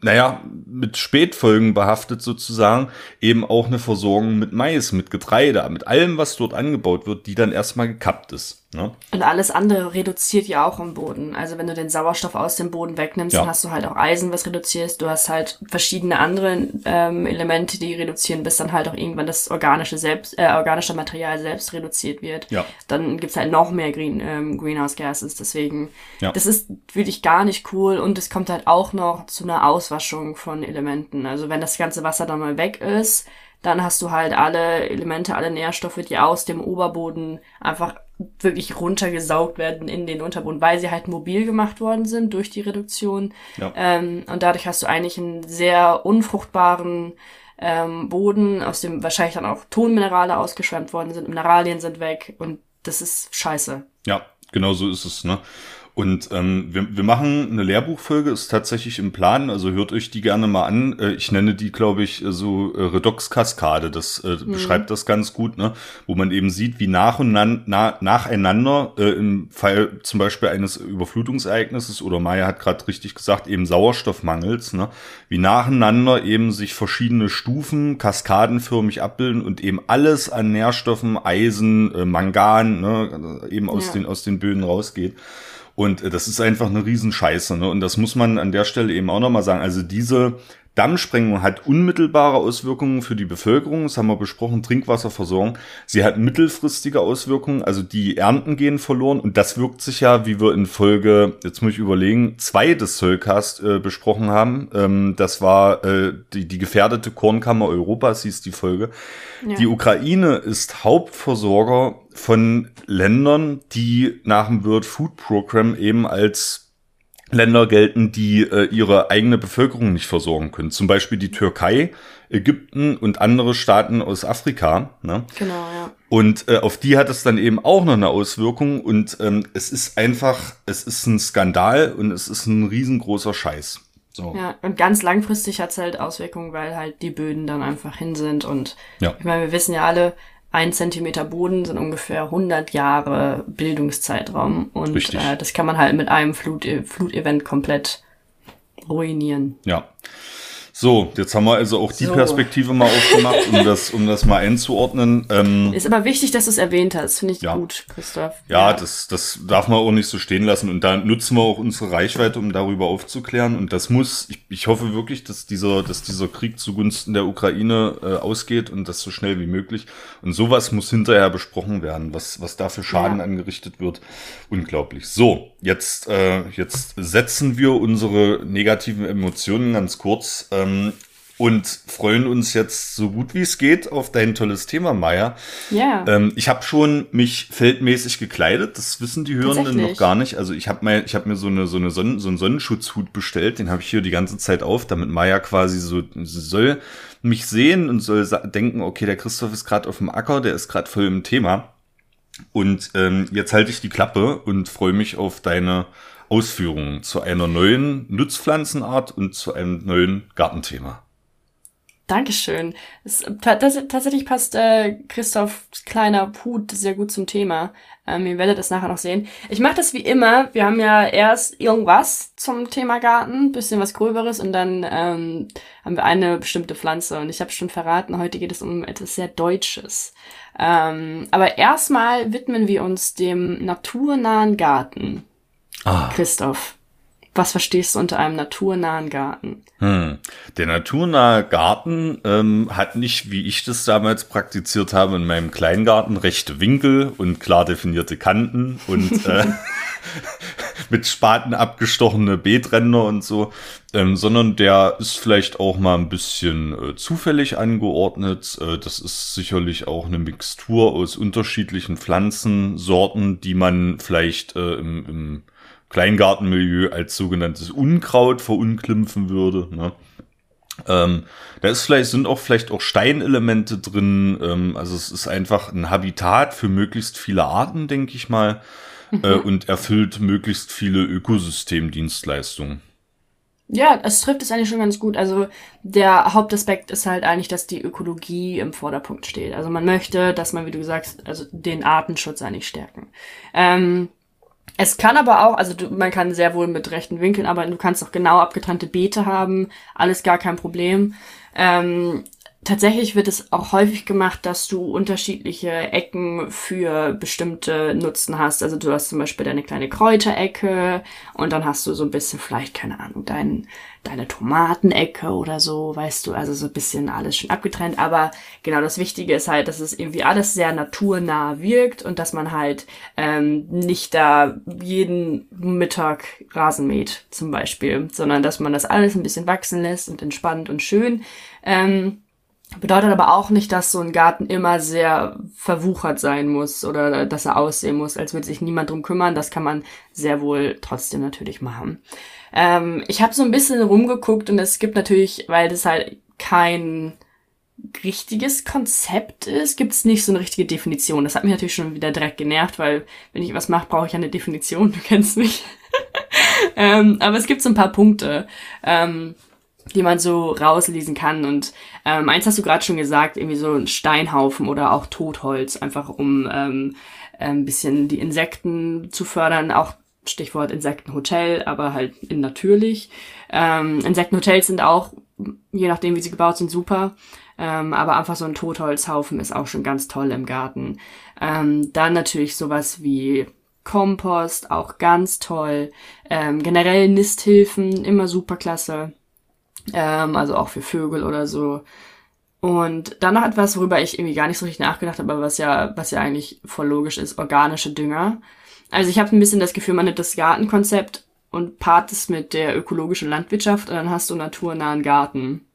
naja, mit Spätfolgen behaftet sozusagen, eben auch eine Versorgung mit Mais, mit Getreide, mit allem, was dort angebaut wird, die dann erstmal gekappt ist. Ne? Und alles andere reduziert ja auch im Boden. Also wenn du den Sauerstoff aus dem Boden wegnimmst, ja. dann hast du halt auch Eisen, was reduzierst. Du hast halt verschiedene andere ähm, Elemente, die reduzieren, bis dann halt auch irgendwann das organische selbst, äh, organische Material selbst reduziert wird. Ja. Dann gibt's halt noch mehr Green, ähm, Greenhouse Gases. Deswegen, ja. das ist wirklich gar nicht cool und es kommt halt auch noch zu einer Auswaschung von Elementen. Also wenn das ganze Wasser dann mal weg ist, dann hast du halt alle Elemente, alle Nährstoffe, die aus dem Oberboden einfach wirklich runtergesaugt werden in den Unterboden, weil sie halt mobil gemacht worden sind durch die Reduktion. Ja. Ähm, und dadurch hast du eigentlich einen sehr unfruchtbaren ähm, Boden, aus dem wahrscheinlich dann auch Tonminerale ausgeschwemmt worden sind, Mineralien sind weg und das ist scheiße. Ja, genau so ist es, ne? Und ähm, wir, wir machen eine Lehrbuchfolge, ist tatsächlich im Plan, also hört euch die gerne mal an. Äh, ich nenne die, glaube ich, so äh, Redox-Kaskade, das äh, mhm. beschreibt das ganz gut, ne? wo man eben sieht, wie nach und na, na, nacheinander äh, im Fall zum Beispiel eines Überflutungsereignisses oder Maya hat gerade richtig gesagt, eben Sauerstoffmangels, ne? wie nacheinander eben sich verschiedene Stufen kaskadenförmig abbilden und eben alles an Nährstoffen, Eisen, äh, Mangan, ne? eben aus, ja. den, aus den Böden rausgeht. Und äh, das ist einfach eine Riesenscheiße. Ne? Und das muss man an der Stelle eben auch nochmal sagen. Also diese Dammsprengung hat unmittelbare Auswirkungen für die Bevölkerung, das haben wir besprochen, Trinkwasserversorgung. Sie hat mittelfristige Auswirkungen, also die Ernten gehen verloren und das wirkt sich ja, wie wir in Folge, jetzt muss ich überlegen, zwei des Soulcast äh, besprochen haben. Ähm, das war äh, die, die gefährdete Kornkammer Europas, hieß die Folge. Ja. Die Ukraine ist Hauptversorger von Ländern, die nach dem World Food Program eben als Länder gelten, die äh, ihre eigene Bevölkerung nicht versorgen können. Zum Beispiel die Türkei, Ägypten und andere Staaten aus Afrika. Ne? Genau, ja. Und äh, auf die hat es dann eben auch noch eine Auswirkung. Und ähm, es ist einfach, es ist ein Skandal und es ist ein riesengroßer Scheiß. So. Ja, und ganz langfristig hat es halt Auswirkungen, weil halt die Böden dann einfach hin sind. Und ja. ich meine, wir wissen ja alle, ein Zentimeter Boden sind ungefähr 100 Jahre Bildungszeitraum. Und äh, das kann man halt mit einem Flut, Flutevent komplett ruinieren. Ja. So, jetzt haben wir also auch die so. Perspektive mal aufgemacht, um das, um das mal einzuordnen. Ähm, ist aber wichtig, dass du es erwähnt hast, finde ich ja. gut, Christoph. Ja, ja, Das, das darf man auch nicht so stehen lassen und da nutzen wir auch unsere Reichweite, um darüber aufzuklären. Und das muss, ich, ich hoffe wirklich, dass dieser, dass dieser Krieg zugunsten der Ukraine äh, ausgeht und das so schnell wie möglich. Und sowas muss hinterher besprochen werden, was, was da für Schaden ja. angerichtet wird. Unglaublich. So, jetzt, äh, jetzt setzen wir unsere negativen Emotionen ganz kurz. Äh, ähm, und freuen uns jetzt so gut wie es geht auf dein tolles Thema, Maya. Ja. Ähm, ich habe schon mich feldmäßig gekleidet. Das wissen die Hörenden noch gar nicht. Also ich habe mir, ich habe mir so eine so eine Sonnen, so einen Sonnenschutzhut bestellt. Den habe ich hier die ganze Zeit auf, damit Maya quasi so soll mich sehen und soll denken, okay, der Christoph ist gerade auf dem Acker, der ist gerade voll im Thema. Und ähm, jetzt halte ich die Klappe und freue mich auf deine Ausführungen zu einer neuen Nutzpflanzenart und zu einem neuen Gartenthema. Dankeschön. Es, tatsächlich passt äh, Christophs kleiner Hut sehr gut zum Thema. Ähm, ihr werdet es nachher noch sehen. Ich mache das wie immer. Wir haben ja erst irgendwas zum Thema Garten, bisschen was Gröberes und dann ähm, haben wir eine bestimmte Pflanze. Und ich habe schon verraten, heute geht es um etwas sehr Deutsches. Ähm, aber erstmal widmen wir uns dem naturnahen Garten. Ah. Christoph, was verstehst du unter einem naturnahen Garten? Hm. Der naturnahe Garten ähm, hat nicht, wie ich das damals praktiziert habe, in meinem Kleingarten rechte Winkel und klar definierte Kanten und (laughs) äh, mit Spaten abgestochene Beetränder und so, ähm, sondern der ist vielleicht auch mal ein bisschen äh, zufällig angeordnet. Äh, das ist sicherlich auch eine Mixtur aus unterschiedlichen Pflanzensorten, die man vielleicht äh, im, im Kleingartenmilieu als sogenanntes Unkraut verunglimpfen würde. Ne? Ähm, da ist vielleicht, sind auch vielleicht auch Steinelemente drin. Ähm, also es ist einfach ein Habitat für möglichst viele Arten, denke ich mal, mhm. äh, und erfüllt möglichst viele Ökosystemdienstleistungen. Ja, es trifft es eigentlich schon ganz gut. Also der Hauptaspekt ist halt eigentlich, dass die Ökologie im Vorderpunkt steht. Also man möchte, dass man, wie du sagst, also den Artenschutz eigentlich stärken. Ähm, es kann aber auch, also du, man kann sehr wohl mit rechten Winkeln arbeiten, du kannst auch genau abgetrennte Beete haben, alles gar kein Problem. Ähm, Tatsächlich wird es auch häufig gemacht, dass du unterschiedliche Ecken für bestimmte Nutzen hast. Also du hast zum Beispiel deine kleine Kräuterecke und dann hast du so ein bisschen vielleicht, keine Ahnung, dein, deine Tomatenecke oder so, weißt du, also so ein bisschen alles schon abgetrennt. Aber genau das Wichtige ist halt, dass es irgendwie alles sehr naturnah wirkt und dass man halt ähm, nicht da jeden Mittag Rasen mäht zum Beispiel, sondern dass man das alles ein bisschen wachsen lässt und entspannt und schön. Ähm, Bedeutet aber auch nicht, dass so ein Garten immer sehr verwuchert sein muss oder dass er aussehen muss, als würde sich niemand drum kümmern. Das kann man sehr wohl trotzdem natürlich machen. Ähm, ich habe so ein bisschen rumgeguckt und es gibt natürlich, weil das halt kein richtiges Konzept ist, gibt es nicht so eine richtige Definition. Das hat mich natürlich schon wieder direkt genervt, weil wenn ich was mache, brauche ich eine Definition. (laughs) Du kennst mich. (laughs) ähm, aber es gibt so ein paar Punkte. Ähm, die man so rauslesen kann. Und ähm, eins hast du gerade schon gesagt, irgendwie so ein Steinhaufen oder auch Totholz, einfach um ähm, ein bisschen die Insekten zu fördern. Auch Stichwort Insektenhotel, aber halt in natürlich. Ähm, Insektenhotels sind auch, je nachdem wie sie gebaut sind, super. Ähm, aber einfach so ein Totholzhaufen ist auch schon ganz toll im Garten. Ähm, dann natürlich sowas wie Kompost, auch ganz toll. Ähm, generell Nisthilfen, immer super klasse ähm, also auch für Vögel oder so. Und dann noch etwas, worüber ich irgendwie gar nicht so richtig nachgedacht habe, aber was ja, was ja eigentlich voll logisch ist, organische Dünger. Also ich habe ein bisschen das Gefühl, man nimmt das Gartenkonzept und paart es mit der ökologischen Landwirtschaft und dann hast du naturnahen Garten.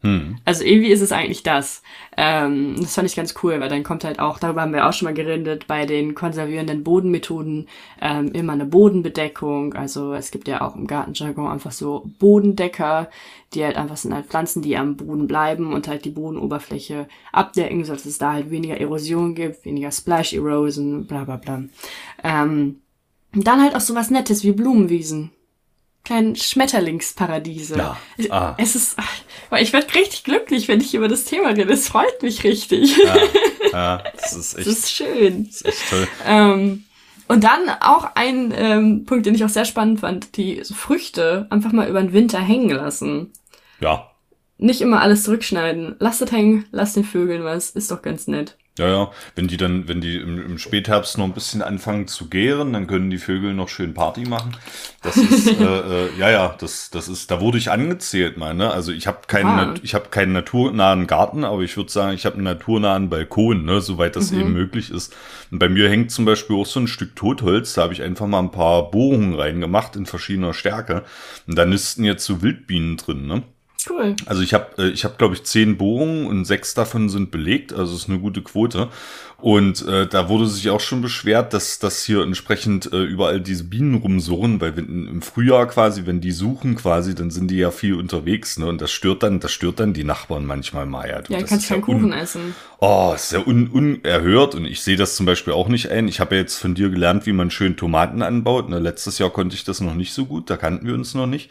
Hm. Also irgendwie ist es eigentlich das. Ähm, das fand ich ganz cool, weil dann kommt halt auch, darüber haben wir auch schon mal geredet, bei den konservierenden Bodenmethoden ähm, immer eine Bodenbedeckung. Also es gibt ja auch im Gartenjargon einfach so Bodendecker, die halt einfach sind halt Pflanzen, die am Boden bleiben und halt die Bodenoberfläche abdecken, sodass es da halt weniger Erosion gibt, weniger Splash Erosion, bla bla bla. Ähm, dann halt auch sowas Nettes wie Blumenwiesen kleinen Schmetterlingsparadiese. Ja. Ah. Es ist, ich werde richtig glücklich, wenn ich über das Thema rede. Es freut mich richtig. Ja, ja (laughs) das ist echt. Das ist schön. Das ist echt toll. Ähm, und dann auch ein ähm, Punkt, den ich auch sehr spannend fand, die Früchte einfach mal über den Winter hängen lassen. Ja. Nicht immer alles zurückschneiden. Lasst es hängen, lasst den Vögeln was, ist doch ganz nett. Ja, ja. Wenn die dann, wenn die im, im, Spätherbst noch ein bisschen anfangen zu gären, dann können die Vögel noch schön Party machen. Das ist, äh, äh, ja, ja, das, das ist, da wurde ich angezählt, mal, ne? Also ich habe keinen, ah. ich habe keinen naturnahen Garten, aber ich würde sagen, ich habe einen naturnahen Balkon, ne, soweit das mhm. eben möglich ist. Und bei mir hängt zum Beispiel auch so ein Stück Totholz, da habe ich einfach mal ein paar Bohrungen reingemacht in verschiedener Stärke. Und da nisten jetzt so Wildbienen drin, ne? Cool. Also ich habe, äh, ich habe glaube ich zehn Bohrungen und sechs davon sind belegt, also ist eine gute Quote. Und äh, da wurde sich auch schon beschwert, dass dass hier entsprechend äh, überall diese Bienen rumsurren, weil wenn, im Frühjahr quasi, wenn die suchen quasi, dann sind die ja viel unterwegs, ne? Und das stört dann, das stört dann die Nachbarn manchmal mal. Ja, du, ja kannst keinen ja Kuchen essen. Oh, ist ja un, unerhört und ich sehe das zum Beispiel auch nicht ein. Ich habe ja jetzt von dir gelernt, wie man schön Tomaten anbaut. Ne? Letztes Jahr konnte ich das noch nicht so gut, da kannten wir uns noch nicht.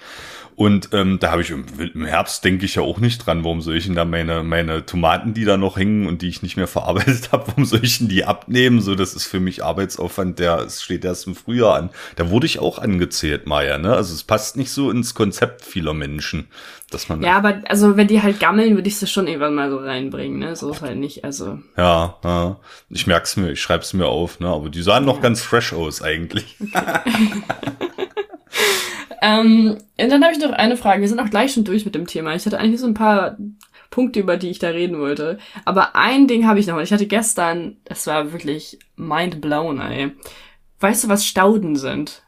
Und ähm, da habe ich im, im Herbst denke ich ja auch nicht dran, warum soll ich denn da meine, meine Tomaten, die da noch hängen und die ich nicht mehr (laughs) verarbeitet habe, warum soll ich denn die abnehmen? So, das ist für mich Arbeitsaufwand, der es steht erst im Frühjahr an. Da wurde ich auch angezählt, Maya, ne? Also es passt nicht so ins Konzept vieler Menschen, dass man. Ja, aber also wenn die halt gammeln, würde ich sie schon irgendwann mal so reinbringen, ne? So ist halt nicht, also. Ja, ja. Ich merk's mir, ich schreib's mir auf, ne? Aber die sahen ja. noch ganz fresh aus eigentlich. Okay. (laughs) (laughs) Ähm, und dann habe ich noch eine Frage. Wir sind auch gleich schon durch mit dem Thema. Ich hatte eigentlich so ein paar Punkte, über die ich da reden wollte. Aber ein Ding habe ich noch. Ich hatte gestern, das war wirklich mind blown, ey. Weißt du, was Stauden sind?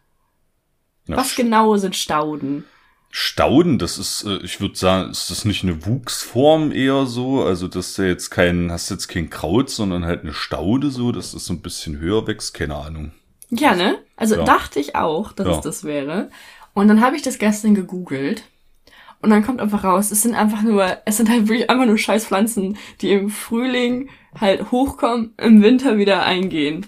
Na, was genau sind Stauden? Stauden, das ist, äh, ich würde sagen, ist das nicht eine Wuchsform eher so? Also, dass du jetzt kein, hast jetzt kein Kraut, sondern halt eine Staude so, dass das so ein bisschen höher wächst, keine Ahnung. Ja, ne? Also ja. dachte ich auch, dass ja. es das wäre. Und dann habe ich das gestern gegoogelt. Und dann kommt einfach raus, es sind einfach nur, es sind halt wirklich einfach nur Scheißpflanzen, die im Frühling halt hochkommen, im Winter wieder eingehen.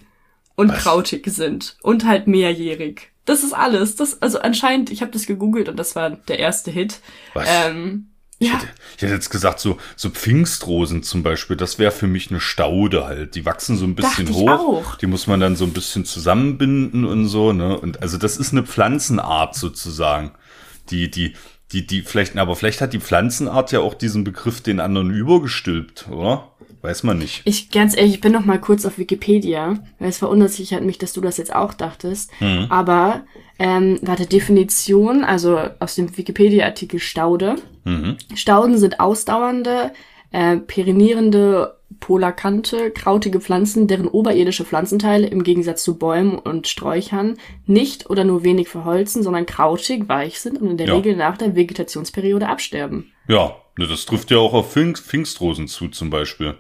und Was? krautig sind und halt mehrjährig. Das ist alles. Das, also anscheinend, ich habe das gegoogelt und das war der erste Hit. Was? Ähm, ich, ja. hätte, ich hätte jetzt gesagt, so, so Pfingstrosen zum Beispiel, das wäre für mich eine Staude halt. Die wachsen so ein bisschen Dacht hoch. Die muss man dann so ein bisschen zusammenbinden und so, ne? Und also das ist eine Pflanzenart sozusagen. Die, die, die, die, vielleicht, aber vielleicht hat die Pflanzenart ja auch diesen Begriff den anderen übergestülpt, oder? Weiß man nicht. Ich, ganz ehrlich, ich bin noch mal kurz auf Wikipedia, weil es verwundert sich halt mich, dass du das jetzt auch dachtest. Mhm. Aber, ähm, warte, Definition, also aus dem Wikipedia-Artikel Staude. Mhm. Stauden sind ausdauernde, äh, perinierende, polakante, krautige Pflanzen, deren oberirdische Pflanzenteile im Gegensatz zu Bäumen und Sträuchern nicht oder nur wenig verholzen, sondern krautig, weich sind und in der ja. Regel nach der Vegetationsperiode absterben. Ja, das trifft ja auch auf Pfingst Pfingstrosen zu zum Beispiel.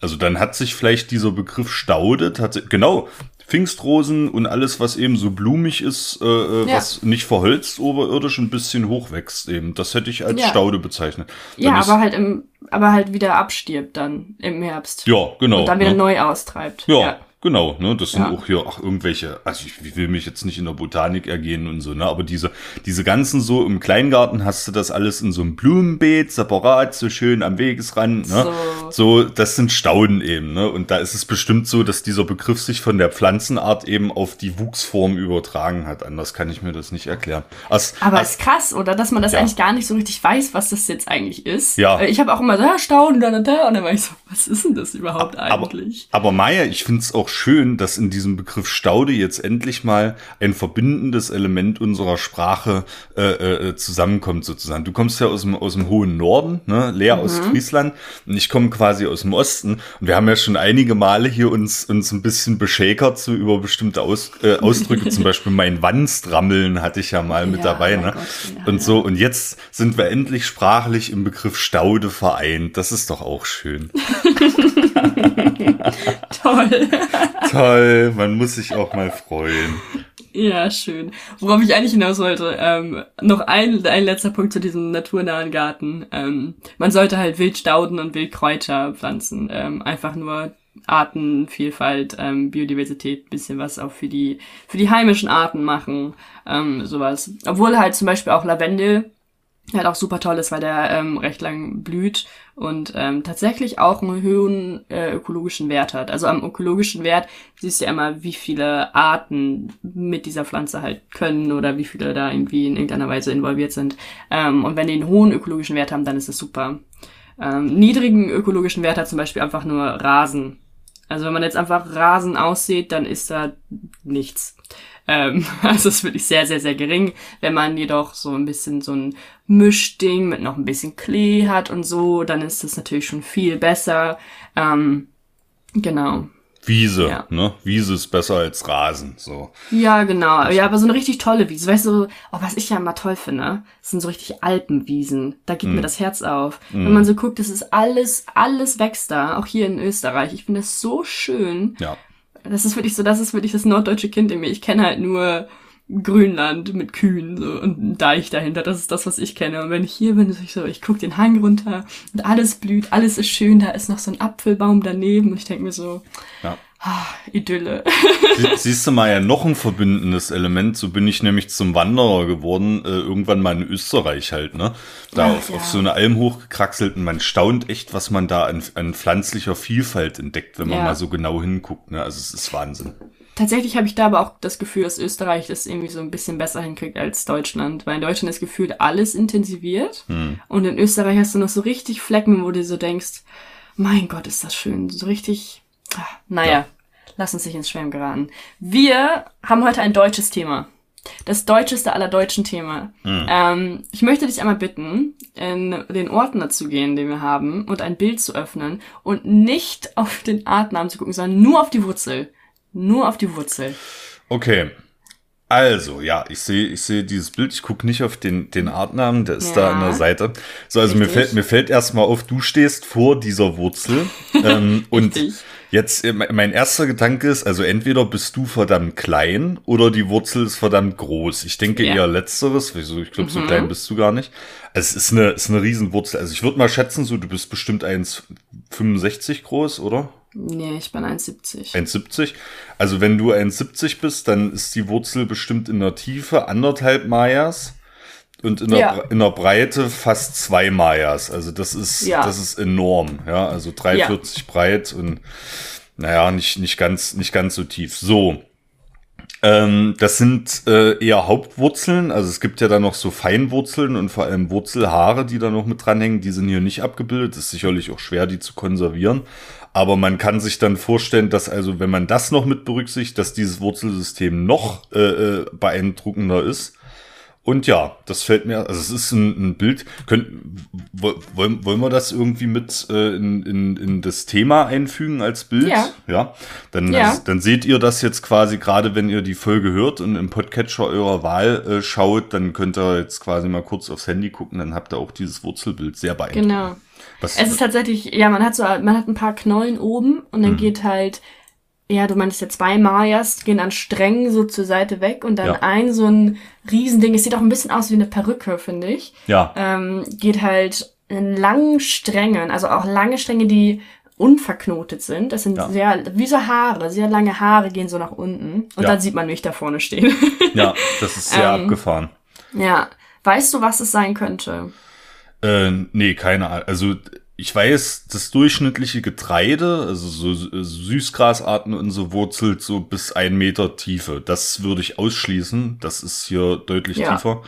Also dann hat sich vielleicht dieser Begriff Staude, genau, Pfingstrosen und alles, was eben so blumig ist, äh, äh, ja. was nicht verholzt oberirdisch ein bisschen hochwächst eben. Das hätte ich als ja. Staude bezeichnet. Dann ja, aber halt im, aber halt wieder abstirbt dann im Herbst. Ja, genau. Und dann wieder ne? neu austreibt. ja. ja. Genau, ne, das sind ja. auch hier ach, irgendwelche, also ich will mich jetzt nicht in der Botanik ergehen und so, ne, aber diese, diese ganzen so im Kleingarten hast du das alles in so einem Blumenbeet, separat, so schön am Wegesrand, ne, so, so das sind Stauden eben, ne, und da ist es bestimmt so, dass dieser Begriff sich von der Pflanzenart eben auf die Wuchsform übertragen hat, anders kann ich mir das nicht erklären. As, aber as, ist krass, oder, dass man das ja. eigentlich gar nicht so richtig weiß, was das jetzt eigentlich ist. Ja. Ich habe auch immer so, ja, Stauden, da, da, da, und dann war ich so, was ist denn das überhaupt eigentlich? Aber, aber Maya, ich find's auch schön, dass in diesem Begriff Staude jetzt endlich mal ein verbindendes Element unserer Sprache äh, äh, zusammenkommt sozusagen. Du kommst ja aus dem, aus dem hohen Norden, ne, Leer mhm. Ostfriesland, und ich komme quasi aus dem Osten. Und wir haben ja schon einige Male hier uns, uns ein bisschen beschäkert so über bestimmte aus, äh, Ausdrücke, zum Beispiel mein Wanstrammeln hatte ich ja mal mit ja, dabei. Ne? Gott, ja, und so, und jetzt sind wir endlich sprachlich im Begriff Staude vereint. Das ist doch auch schön. (laughs) Toll. Toll, man muss sich auch mal freuen. Ja, schön. Worauf ich eigentlich hinaus wollte, ähm, noch ein, ein letzter Punkt zu diesem naturnahen Garten. Ähm, man sollte halt Wildstauden und Wildkräuter pflanzen. Ähm, einfach nur Artenvielfalt, ähm, Biodiversität, bisschen was auch für die, für die heimischen Arten machen, ähm, sowas. Obwohl halt zum Beispiel auch Lavendel halt auch super toll ist, weil der ähm, recht lang blüht und ähm, tatsächlich auch einen hohen äh, ökologischen Wert hat. Also am ökologischen Wert siehst du ja immer, wie viele Arten mit dieser Pflanze halt können oder wie viele da irgendwie in irgendeiner Weise involviert sind. Ähm, und wenn die einen hohen ökologischen Wert haben, dann ist es super. Ähm, niedrigen ökologischen Wert hat zum Beispiel einfach nur Rasen. Also wenn man jetzt einfach Rasen aussieht, dann ist da nichts. Ähm, (laughs) also ist wirklich sehr, sehr, sehr gering. Wenn man jedoch so ein bisschen so ein Mischding mit noch ein bisschen Klee hat und so, dann ist das natürlich schon viel besser. Ähm, genau. Wiese, ja. ne? Wiese ist besser als Rasen, so. Ja, genau. Ja, aber so eine richtig tolle Wiese. Weißt du, oh, was ich ja immer toll finde, sind so richtig Alpenwiesen. Da geht mm. mir das Herz auf. Mm. Wenn man so guckt, das ist alles, alles wächst da, auch hier in Österreich. Ich finde das so schön. Ja. Das ist wirklich so, das ist wirklich das norddeutsche Kind in mir. Ich kenne halt nur Grünland mit Kühen so, und ein Deich dahinter. Das ist das, was ich kenne. Und wenn ich hier bin, ist ich so, ich gucke den Hang runter und alles blüht, alles ist schön. Da ist noch so ein Apfelbaum daneben und ich denke mir so, ja. Ah, Idylle. Sie, siehst du mal ja noch ein verbindendes Element. So bin ich nämlich zum Wanderer geworden, äh, irgendwann mal in Österreich halt, ne? Da Ach, auf, ja. auf so eine Alm hochgekraxelt und man staunt echt, was man da an, an pflanzlicher Vielfalt entdeckt, wenn man ja. mal so genau hinguckt, ne? Also es ist Wahnsinn. Tatsächlich habe ich da aber auch das Gefühl, dass Österreich das irgendwie so ein bisschen besser hinkriegt als Deutschland, weil in Deutschland ist gefühlt alles intensiviert hm. und in Österreich hast du noch so richtig Flecken, wo du so denkst, mein Gott, ist das schön, so richtig naja, ja. lass uns nicht ins Schwärmen geraten. Wir haben heute ein deutsches Thema. Das deutscheste aller deutschen Thema. Mhm. Ähm, ich möchte dich einmal bitten, in den Ordner zu gehen, den wir haben, und ein Bild zu öffnen und nicht auf den Artnamen zu gucken, sondern nur auf die Wurzel. Nur auf die Wurzel. Okay. Also, ja, ich sehe ich sehe dieses Bild, ich gucke nicht auf den, den Artnamen, der ist ja. da an der Seite. So, also mir fällt, mir fällt erstmal auf, du stehst vor dieser Wurzel. (laughs) ähm, und Jetzt, äh, mein erster Gedanke ist, also entweder bist du verdammt klein oder die Wurzel ist verdammt groß. Ich denke ja. eher letzteres, wieso, ich glaube, mhm. so klein bist du gar nicht. Also es ist eine, ist eine Riesenwurzel. Also ich würde mal schätzen, so du bist bestimmt 1,65 groß, oder? Nee, ich bin 1,70. 1,70. Also wenn du 1,70 bist, dann ist die Wurzel bestimmt in der Tiefe anderthalb Mayas und in der, ja. in der Breite fast zwei Mayas. Also das ist, ja. das ist enorm. Ja, also 3,40 ja. breit und naja, nicht, nicht ganz, nicht ganz so tief. So. Ähm, das sind äh, eher Hauptwurzeln, also es gibt ja da noch so Feinwurzeln und vor allem Wurzelhaare, die da noch mit dranhängen, die sind hier nicht abgebildet. ist sicherlich auch schwer, die zu konservieren. Aber man kann sich dann vorstellen, dass also, wenn man das noch mit berücksichtigt, dass dieses Wurzelsystem noch äh, äh beeindruckender ist. Und ja, das fällt mir, also es ist ein, ein Bild. Können, wollen, wollen wir das irgendwie mit äh, in, in, in das Thema einfügen als Bild? Ja. Ja. Dann, ja. dann seht ihr das jetzt quasi gerade, wenn ihr die Folge hört und im Podcatcher eurer Wahl äh, schaut, dann könnt ihr jetzt quasi mal kurz aufs Handy gucken, dann habt ihr auch dieses Wurzelbild sehr beeindruckend. Genau. Was, es ist tatsächlich, ja, man hat so, man hat ein paar Knollen oben und dann mhm. geht halt ja, du meinst ja zwei Mayas, gehen an Strängen so zur Seite weg und dann ja. ein so ein Riesending, es sieht auch ein bisschen aus wie eine Perücke, finde ich. Ja. Ähm, geht halt in langen Strängen, also auch lange Stränge, die unverknotet sind. Das sind ja. sehr, wie so Haare, sehr lange Haare gehen so nach unten. Und ja. dann sieht man mich da vorne stehen. ja, das ist sehr (laughs) ähm, abgefahren. Ja. Weißt du, was es sein könnte? Äh, nee, keine Ahnung. Also ich weiß, das durchschnittliche Getreide, also so Süßgrasarten und so wurzelt so bis ein Meter Tiefe. Das würde ich ausschließen. Das ist hier deutlich ja. tiefer.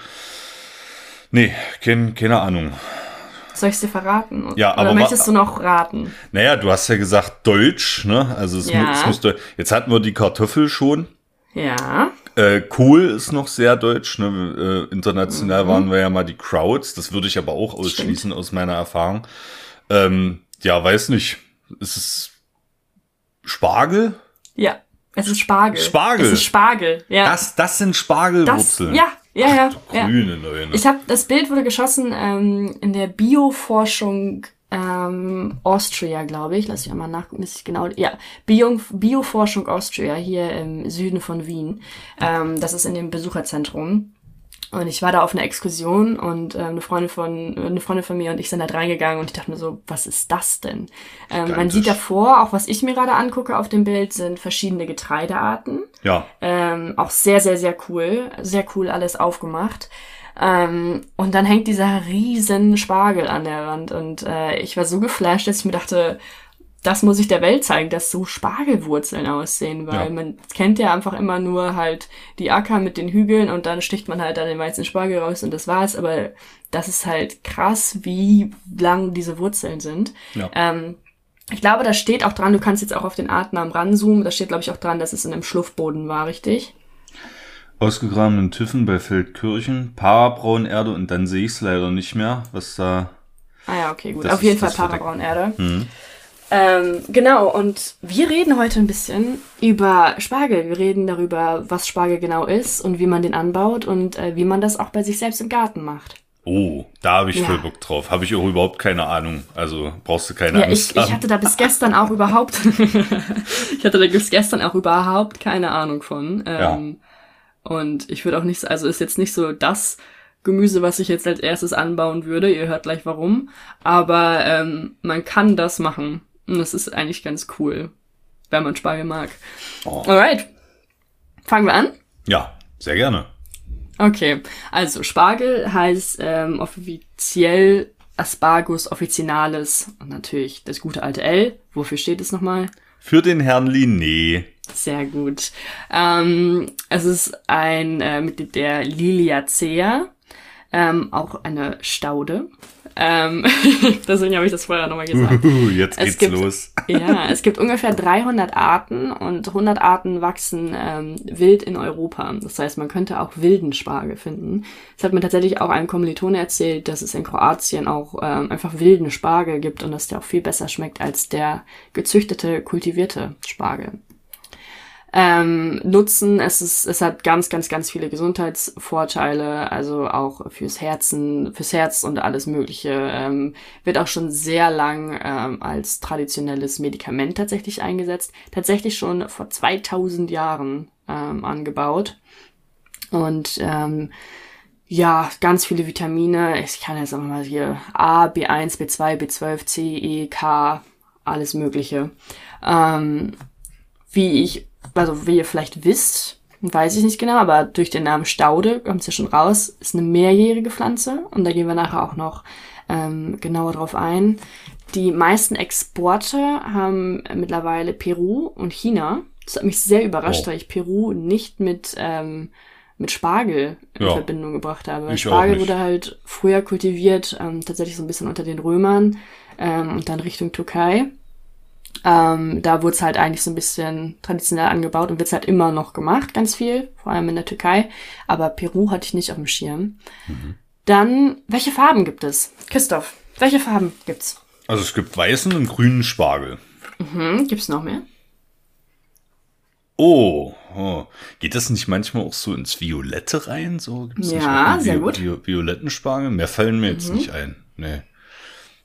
Nee, kein, keine Ahnung. Soll ich dir verraten? Ja, Oder aber möchtest du noch raten? Naja, du hast ja gesagt Deutsch, ne? Also es, ja. es müsste. Jetzt hatten wir die Kartoffel schon. Ja. Äh, Kohl ist noch sehr deutsch. Ne? Äh, international mhm. waren wir ja mal die Crowds. Das würde ich aber auch ausschließen Stimmt. aus meiner Erfahrung. Ähm, ja, weiß nicht. Ist es Spargel? Ja, es ist Spargel. Spargel. Es ist Spargel, ja. Das, das sind Spargelwurzeln. Das, ja, ja, ja. Ach, ja. Grüne Leute. Ich habe das Bild wurde geschossen ähm, in der Bioforschung ähm, Austria, glaube ich. Lass ich einmal nachgucken, dass ich genau. Ja, Bio, Bioforschung Austria hier im Süden von Wien. Ähm, das ist in dem Besucherzentrum. Und ich war da auf einer Exkursion und äh, eine Freundin von eine Freundin von mir und ich sind da reingegangen und ich dachte mir so, was ist das denn? Ähm, man sieht davor, auch was ich mir gerade angucke auf dem Bild, sind verschiedene Getreidearten. Ja. Ähm, auch sehr, sehr, sehr cool. Sehr cool alles aufgemacht. Ähm, und dann hängt dieser riesen Spargel an der Wand und äh, ich war so geflasht, dass ich mir dachte, das muss ich der Welt zeigen, dass so Spargelwurzeln aussehen, weil ja. man kennt ja einfach immer nur halt die Acker mit den Hügeln und dann sticht man halt da den weißen Spargel raus und das war's, aber das ist halt krass, wie lang diese Wurzeln sind. Ja. Ähm, ich glaube, da steht auch dran, du kannst jetzt auch auf den Artnamen ranzoomen, da steht glaube ich auch dran, dass es in einem Schluffboden war, richtig? Ausgegrabenen Tüffen bei Feldkirchen, Parabraunerde und dann sehe ich es leider nicht mehr, was da... Ah ja, okay, gut. Auf jeden Fall Parabraunerde. Mhm. Ähm, genau, und wir reden heute ein bisschen über Spargel. Wir reden darüber, was Spargel genau ist und wie man den anbaut und äh, wie man das auch bei sich selbst im Garten macht. Oh, da habe ich ja. voll Bock drauf. Habe ich auch überhaupt keine Ahnung. Also brauchst du keine ja, Angst ich, ich hatte da bis gestern auch überhaupt, (laughs) ich hatte da bis gestern auch überhaupt keine Ahnung von. Ähm, ja. Und ich würde auch nicht, also ist jetzt nicht so das Gemüse, was ich jetzt als erstes anbauen würde. Ihr hört gleich warum. Aber ähm, man kann das machen. Und das ist eigentlich ganz cool, wenn man Spargel mag. Oh. Alright. Fangen wir an? Ja, sehr gerne. Okay, also Spargel heißt ähm, offiziell Aspargus officinalis und natürlich das gute alte L. Wofür steht es nochmal? Für den Herrn Linné. Sehr gut. Ähm, es ist ein äh, Mitglied der Liliacea, ähm, auch eine Staude. Ähm, (laughs) deswegen habe ich das vorher nochmal gesagt. Uh, jetzt geht's gibt, los. (laughs) ja, es gibt ungefähr 300 Arten und 100 Arten wachsen ähm, wild in Europa. Das heißt, man könnte auch wilden Spargel finden. Es hat mir tatsächlich auch ein Kommilitone erzählt, dass es in Kroatien auch ähm, einfach wilden Spargel gibt und dass der auch viel besser schmeckt als der gezüchtete, kultivierte Spargel ähm, nutzen. Es ist, es hat ganz, ganz, ganz viele Gesundheitsvorteile, also auch fürs Herzen, fürs Herz und alles Mögliche. Ähm, wird auch schon sehr lang ähm, als traditionelles Medikament tatsächlich eingesetzt. Tatsächlich schon vor 2000 Jahren ähm, angebaut. Und ähm, ja, ganz viele Vitamine. Ich kann jetzt einfach mal hier A, B1, B2, B12, C, E, K, alles Mögliche. Ähm, wie ich, also wie ihr vielleicht wisst, weiß ich nicht genau, aber durch den Namen Staude kommt es ja schon raus, ist eine mehrjährige Pflanze und da gehen wir nachher auch noch ähm, genauer drauf ein. Die meisten Exporte haben mittlerweile Peru und China. Das hat mich sehr überrascht, oh. weil ich Peru nicht mit, ähm, mit Spargel in ja. Verbindung gebracht habe. Ich Spargel wurde halt früher kultiviert, ähm, tatsächlich so ein bisschen unter den Römern ähm, und dann Richtung Türkei. Ähm, da wurde es halt eigentlich so ein bisschen traditionell angebaut und wird halt immer noch gemacht, ganz viel, vor allem in der Türkei. Aber Peru hatte ich nicht auf dem Schirm. Mhm. Dann, welche Farben gibt es? Christoph, welche Farben gibt's? Also es gibt weißen und grünen Spargel. Mhm, gibt's noch mehr? Oh, oh, geht das nicht manchmal auch so ins Violette rein? So gibt's ja, sehr Vi gut. Vi violetten Spargel? Mehr fallen mir jetzt mhm. nicht ein. Nee.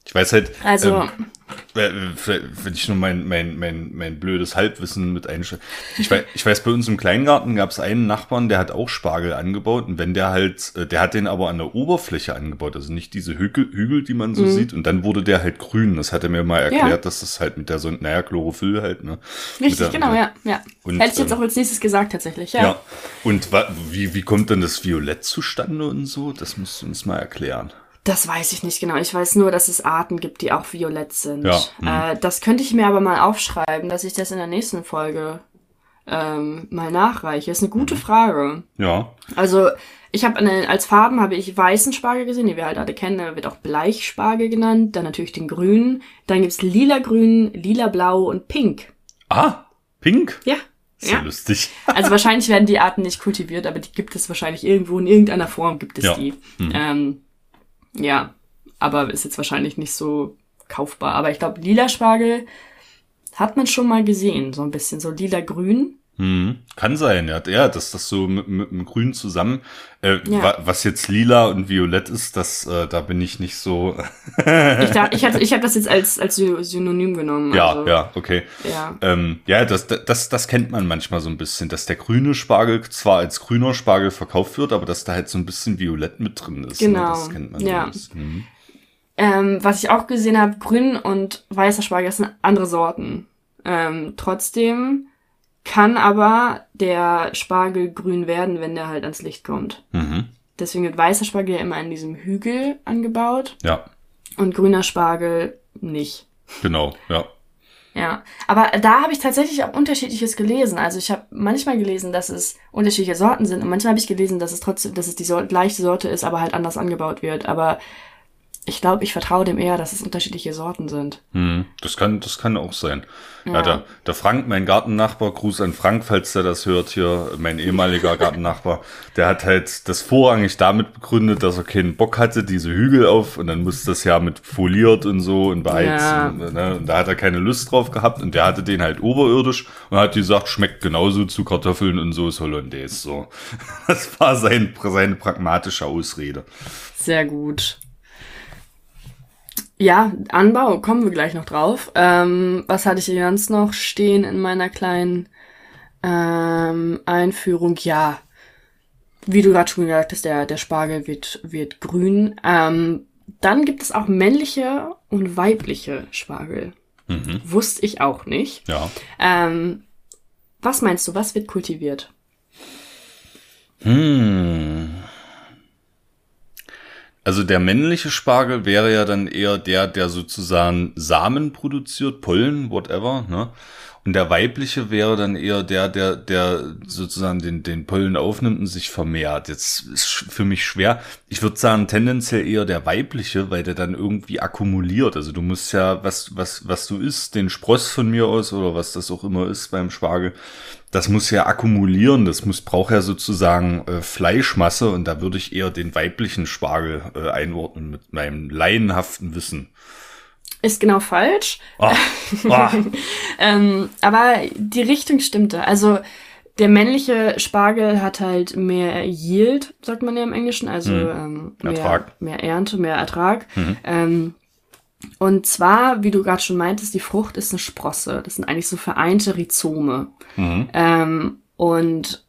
Ich weiß halt, also, ähm, wenn ich nur mein, mein, mein, mein blödes Halbwissen mit einstelle. Ich weiß, ich weiß, bei uns im Kleingarten gab es einen Nachbarn, der hat auch Spargel angebaut und wenn der halt, äh, der hat den aber an der Oberfläche angebaut, also nicht diese Hügel, Hügel die man so mhm. sieht und dann wurde der halt grün. Das hat er mir mal erklärt, ja. dass das halt mit der so, naja, Chlorophyll halt, ne? Richtig, der, genau, ja, ja. Und, Hätte ich jetzt ähm, auch als nächstes gesagt, tatsächlich, ja. Ja, und wie, wie kommt denn das Violett zustande und so? Das musst du uns mal erklären. Das weiß ich nicht genau. Ich weiß nur, dass es Arten gibt, die auch violett sind. Ja. Hm. Äh, das könnte ich mir aber mal aufschreiben, dass ich das in der nächsten Folge ähm, mal nachreiche. Ist eine gute mhm. Frage. Ja. Also ich habe als Farben habe ich weißen Spargel gesehen, den wir halt alle kennen. Der wird auch Bleichspargel genannt. Dann natürlich den grünen. Dann gibt's lila-grün, lila-blau und pink. Ah, pink? Ja. Sehr ja. lustig. (laughs) also wahrscheinlich werden die Arten nicht kultiviert, aber die gibt es wahrscheinlich irgendwo in irgendeiner Form gibt es ja. die. Hm. Ähm, ja, aber ist jetzt wahrscheinlich nicht so kaufbar. Aber ich glaube, lila Spargel hat man schon mal gesehen, so ein bisschen, so lila-grün. Hm, kann sein, ja, ja, dass das so mit, mit dem Grün zusammen, äh, ja. was jetzt lila und violett ist, das, äh, da bin ich nicht so. (laughs) ich dachte, ich hatte, ich habe das jetzt als als Synonym genommen. Ja, also, ja, okay. Ja, ähm, ja, das, das, das kennt man manchmal so ein bisschen, dass der grüne Spargel zwar als grüner Spargel verkauft wird, aber dass da halt so ein bisschen violett mit drin ist. Ne? Genau. Ne? Das kennt man ja. so mhm. ähm, was ich auch gesehen habe, grün und weißer Spargel, das sind andere Sorten. Ähm, trotzdem kann aber der Spargel grün werden, wenn der halt ans Licht kommt. Mhm. Deswegen wird weißer Spargel ja immer in diesem Hügel angebaut. Ja. Und grüner Spargel nicht. Genau, ja. Ja, aber da habe ich tatsächlich auch unterschiedliches gelesen. Also ich habe manchmal gelesen, dass es unterschiedliche Sorten sind und manchmal habe ich gelesen, dass es trotzdem, dass es die so gleiche Sorte ist, aber halt anders angebaut wird. Aber ich glaube, ich vertraue dem eher, dass es unterschiedliche Sorten sind. Hm, das kann, das kann auch sein. Ja, ja der, der Frank, mein Gartennachbar, Gruß an Frank, falls der das hört hier, mein ehemaliger (laughs) Gartennachbar, der hat halt das vorrangig damit begründet, dass er keinen Bock hatte, diese Hügel auf und dann muss das ja mit foliert und so und beheizt. Ja. Und, ne, und da hat er keine Lust drauf gehabt und der hatte den halt oberirdisch und hat gesagt, schmeckt genauso zu Kartoffeln und Soße Hollandaise. So. (laughs) Das war sein, seine pragmatische Ausrede. Sehr gut. Ja, Anbau, kommen wir gleich noch drauf. Ähm, was hatte ich hier ganz noch stehen in meiner kleinen ähm, Einführung? Ja, wie du gerade schon gesagt hast, der, der Spargel wird, wird grün. Ähm, dann gibt es auch männliche und weibliche Spargel. Mhm. Wusste ich auch nicht. Ja. Ähm, was meinst du, was wird kultiviert? Hm. Also der männliche Spargel wäre ja dann eher der, der sozusagen Samen produziert, Pollen, whatever, ne? Und der weibliche wäre dann eher der, der, der sozusagen den, den Pollen aufnimmt und sich vermehrt. Jetzt ist für mich schwer. Ich würde sagen, tendenziell eher der weibliche, weil der dann irgendwie akkumuliert. Also du musst ja, was, was, was du isst, den Spross von mir aus oder was das auch immer ist beim Spargel, das muss ja akkumulieren, das muss braucht ja sozusagen äh, Fleischmasse und da würde ich eher den weiblichen Spargel äh, einordnen mit meinem laienhaften Wissen. Ist genau falsch. Oh. Oh. (laughs) ähm, aber die Richtung stimmte. Also der männliche Spargel hat halt mehr Yield, sagt man ja im Englischen, also mhm. ähm, mehr, Ertrag. mehr Ernte, mehr Ertrag. Mhm. Ähm, und zwar, wie du gerade schon meintest, die Frucht ist eine Sprosse. Das sind eigentlich so vereinte Rhizome. Mhm. Ähm, und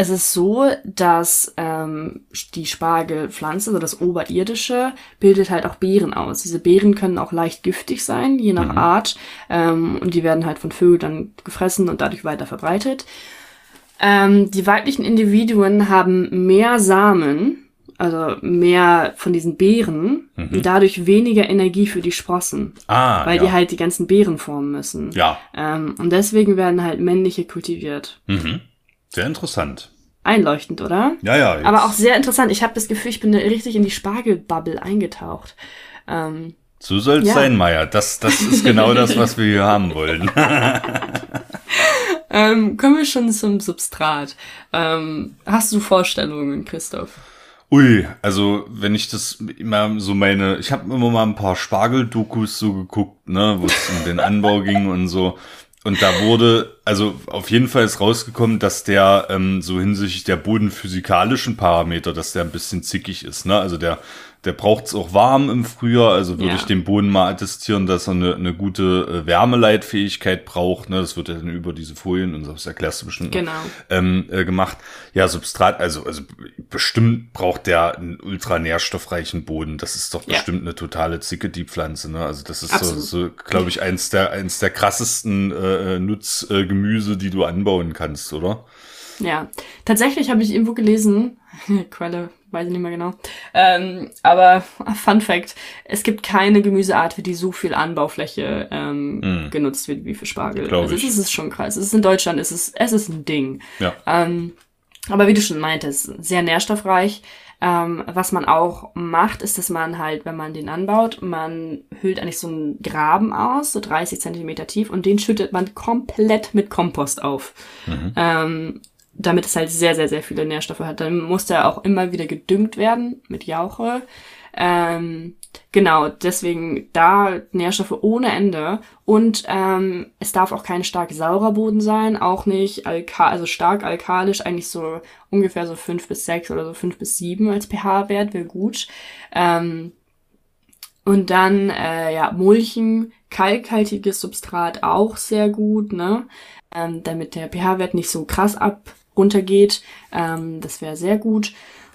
es ist so, dass ähm, die Spargelpflanze, also das Oberirdische, bildet halt auch Beeren aus. Diese Beeren können auch leicht giftig sein, je nach mhm. Art. Ähm, und die werden halt von Vögeln dann gefressen und dadurch weiter verbreitet. Ähm, die weiblichen Individuen haben mehr Samen, also mehr von diesen Beeren mhm. und dadurch weniger Energie für die Sprossen. Ah, weil ja. die halt die ganzen Beeren formen müssen. Ja. Ähm, und deswegen werden halt männliche kultiviert. Mhm. Sehr interessant. Einleuchtend, oder? Ja, ja. Jetzt. Aber auch sehr interessant. Ich habe das Gefühl, ich bin richtig in die Spargelbubble eingetaucht. Ähm, so soll es ja. sein, Maya. Das, das ist genau das, was wir hier haben wollen. (laughs) ähm, kommen wir schon zum Substrat. Ähm, hast du Vorstellungen, Christoph? Ui, also wenn ich das immer so meine, ich habe immer mal ein paar Spargeldokus so geguckt, ne, wo es um den Anbau (laughs) ging und so. Und da wurde, also auf jeden Fall ist rausgekommen, dass der ähm, so hinsichtlich der bodenphysikalischen Parameter, dass der ein bisschen zickig ist. Ne? Also der der braucht es auch warm im Frühjahr, also würde ja. ich dem Boden mal attestieren, dass er eine, eine gute äh, Wärmeleitfähigkeit braucht. Ne? Das wird ja dann über diese Folien, und das erklärst du bestimmt, genau. ähm, äh, gemacht. Ja, Substrat, also, also bestimmt braucht der einen ultra nährstoffreichen Boden. Das ist doch bestimmt ja. eine totale Zicke, die Pflanze. Ne? Also das ist Absolut. so, so glaube ich, eins der, eins der krassesten äh Nutzgemüse, äh, die du anbauen kannst, oder? Ja, tatsächlich habe ich irgendwo gelesen, (laughs) Quelle weiß ich nicht mehr genau. Ähm, aber Fun Fact, es gibt keine Gemüseart, für die so viel Anbaufläche ähm, mm. genutzt wird wie für Spargel. Glaub also es ist schon krass. Es ist in Deutschland, es ist, es ist ein Ding. Ja. Ähm, aber wie du schon meintest, sehr nährstoffreich. Ähm, was man auch macht, ist, dass man halt, wenn man den anbaut, man hüllt eigentlich so einen Graben aus, so 30 Zentimeter tief, und den schüttet man komplett mit Kompost auf. Mhm. Ähm, damit es halt sehr, sehr, sehr viele Nährstoffe hat. Dann muss der auch immer wieder gedüngt werden mit Jauche. Ähm, genau, deswegen da Nährstoffe ohne Ende. Und ähm, es darf auch kein stark saurer Boden sein, auch nicht alka also stark alkalisch, eigentlich so ungefähr so fünf bis sechs oder so fünf bis sieben als pH-Wert wäre gut. Ähm, und dann, äh, ja, Mulchen, kalkhaltiges Substrat auch sehr gut, ne? Ähm, damit der pH-Wert nicht so krass ab runtergeht. Ähm, das wäre sehr gut.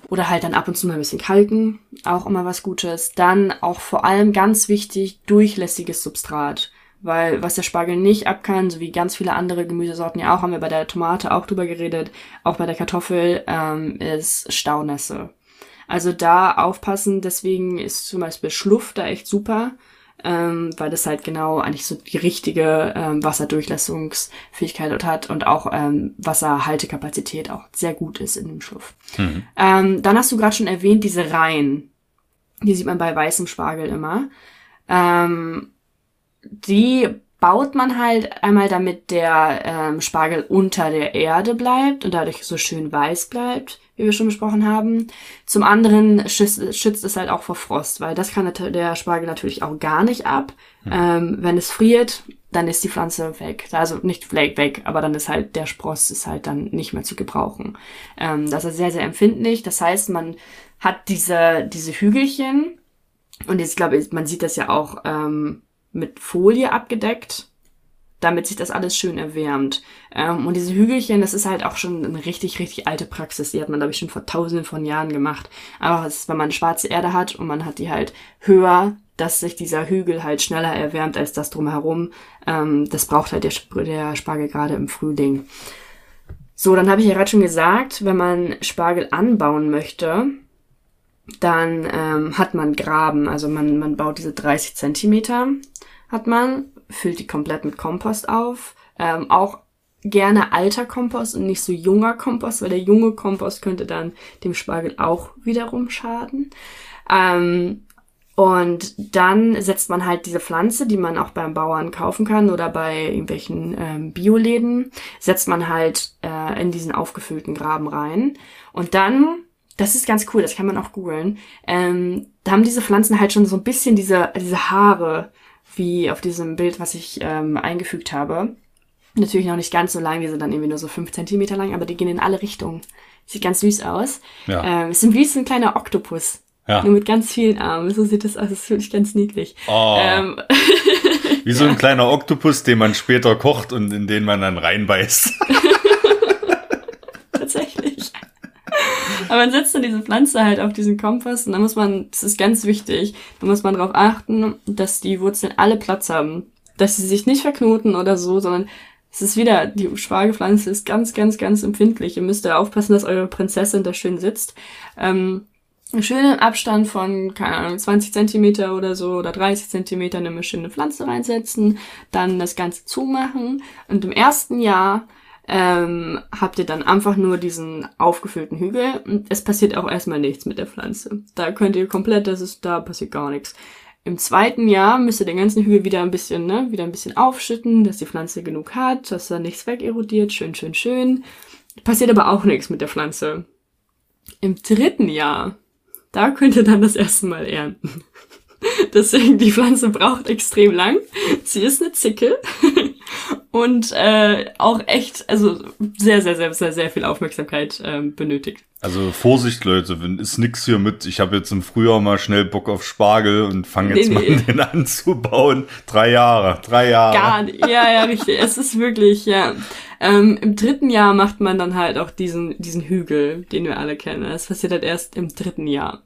Oder halt dann ab und zu mal ein bisschen kalken, auch immer was Gutes. Dann auch vor allem ganz wichtig, durchlässiges Substrat. Weil was der Spargel nicht ab kann, so wie ganz viele andere Gemüsesorten ja auch, haben wir bei der Tomate auch drüber geredet, auch bei der Kartoffel, ähm, ist Staunässe. Also da aufpassen, deswegen ist zum Beispiel Schluff da echt super ähm, weil das halt genau eigentlich so die richtige ähm, Wasserdurchlässungsfähigkeit dort hat und auch ähm, Wasserhaltekapazität auch sehr gut ist in dem Schluff. Mhm. Ähm, dann hast du gerade schon erwähnt, diese Reihen. Die sieht man bei weißem Spargel immer. Ähm, die baut man halt einmal, damit der ähm, Spargel unter der Erde bleibt und dadurch so schön weiß bleibt wie wir schon besprochen haben. Zum anderen schützt, schützt es halt auch vor Frost, weil das kann der Spargel natürlich auch gar nicht ab. Mhm. Ähm, wenn es friert, dann ist die Pflanze weg. Also nicht weg, weg, aber dann ist halt der Spross ist halt dann nicht mehr zu gebrauchen. Ähm, das ist sehr, sehr empfindlich. Das heißt, man hat diese, diese Hügelchen und jetzt glaube ich, man sieht das ja auch ähm, mit Folie abgedeckt damit sich das alles schön erwärmt. Ähm, und diese Hügelchen, das ist halt auch schon eine richtig, richtig alte Praxis. Die hat man, glaube ich, schon vor tausenden von Jahren gemacht. Aber ist, wenn man schwarze Erde hat und man hat die halt höher, dass sich dieser Hügel halt schneller erwärmt als das drumherum. Ähm, das braucht halt der, der Spargel gerade im Frühling. So, dann habe ich ja gerade schon gesagt, wenn man Spargel anbauen möchte, dann ähm, hat man Graben. Also man, man baut diese 30 Zentimeter, hat man füllt die komplett mit Kompost auf. Ähm, auch gerne alter Kompost und nicht so junger Kompost, weil der junge Kompost könnte dann dem Spargel auch wiederum schaden. Ähm, und dann setzt man halt diese Pflanze, die man auch beim Bauern kaufen kann oder bei irgendwelchen ähm, Bioläden, setzt man halt äh, in diesen aufgefüllten Graben rein. Und dann, das ist ganz cool, das kann man auch googeln, ähm, da haben diese Pflanzen halt schon so ein bisschen diese, diese Haare wie auf diesem Bild, was ich ähm, eingefügt habe. Natürlich noch nicht ganz so lang, die sind dann irgendwie nur so fünf Zentimeter lang, aber die gehen in alle Richtungen. Sieht ganz süß aus. Ja. Ähm, es sind wie so ein kleiner Oktopus. Ja. Nur mit ganz vielen Armen. So sieht das aus. Das finde ich ganz niedlich. Oh. Ähm. (laughs) Wie so ein kleiner Oktopus, den man später kocht und in den man dann reinbeißt. (laughs) Tatsächlich. Aber man setzt dann diese Pflanze halt auf diesen Kompost und dann muss man, das ist ganz wichtig, da muss man darauf achten, dass die Wurzeln alle Platz haben. Dass sie sich nicht verknoten oder so, sondern es ist wieder, die Spargelpflanze ist ganz, ganz, ganz empfindlich. Ihr müsst da aufpassen, dass eure Prinzessin da schön sitzt. Ähm, schönen Abstand von, keine Ahnung, 20 Zentimeter oder so oder 30 Zentimeter eine schöne Pflanze reinsetzen, dann das Ganze zumachen und im ersten Jahr ähm, habt ihr dann einfach nur diesen aufgefüllten Hügel und es passiert auch erstmal nichts mit der Pflanze. Da könnt ihr komplett, das ist, da passiert gar nichts. Im zweiten Jahr müsst ihr den ganzen Hügel wieder ein bisschen, ne, wieder ein bisschen aufschütten, dass die Pflanze genug hat, dass da nichts wegerodiert, schön, schön, schön. Passiert aber auch nichts mit der Pflanze. Im dritten Jahr, da könnt ihr dann das erste Mal ernten. (laughs) Deswegen, die Pflanze braucht extrem lang. Sie ist eine Zicke (laughs) und äh, auch echt, also sehr, sehr, sehr, sehr, sehr viel Aufmerksamkeit ähm, benötigt. Also Vorsicht, Leute, wenn ist nix hier mit. Ich habe jetzt im Frühjahr mal schnell Bock auf Spargel und fange jetzt nee, mal nee. (laughs) den anzubauen. Drei Jahre, drei Jahre. Gar nicht. Ja, ja, richtig. Es ist wirklich, ja. Ähm, Im dritten Jahr macht man dann halt auch diesen, diesen Hügel, den wir alle kennen. Das passiert halt erst im dritten Jahr.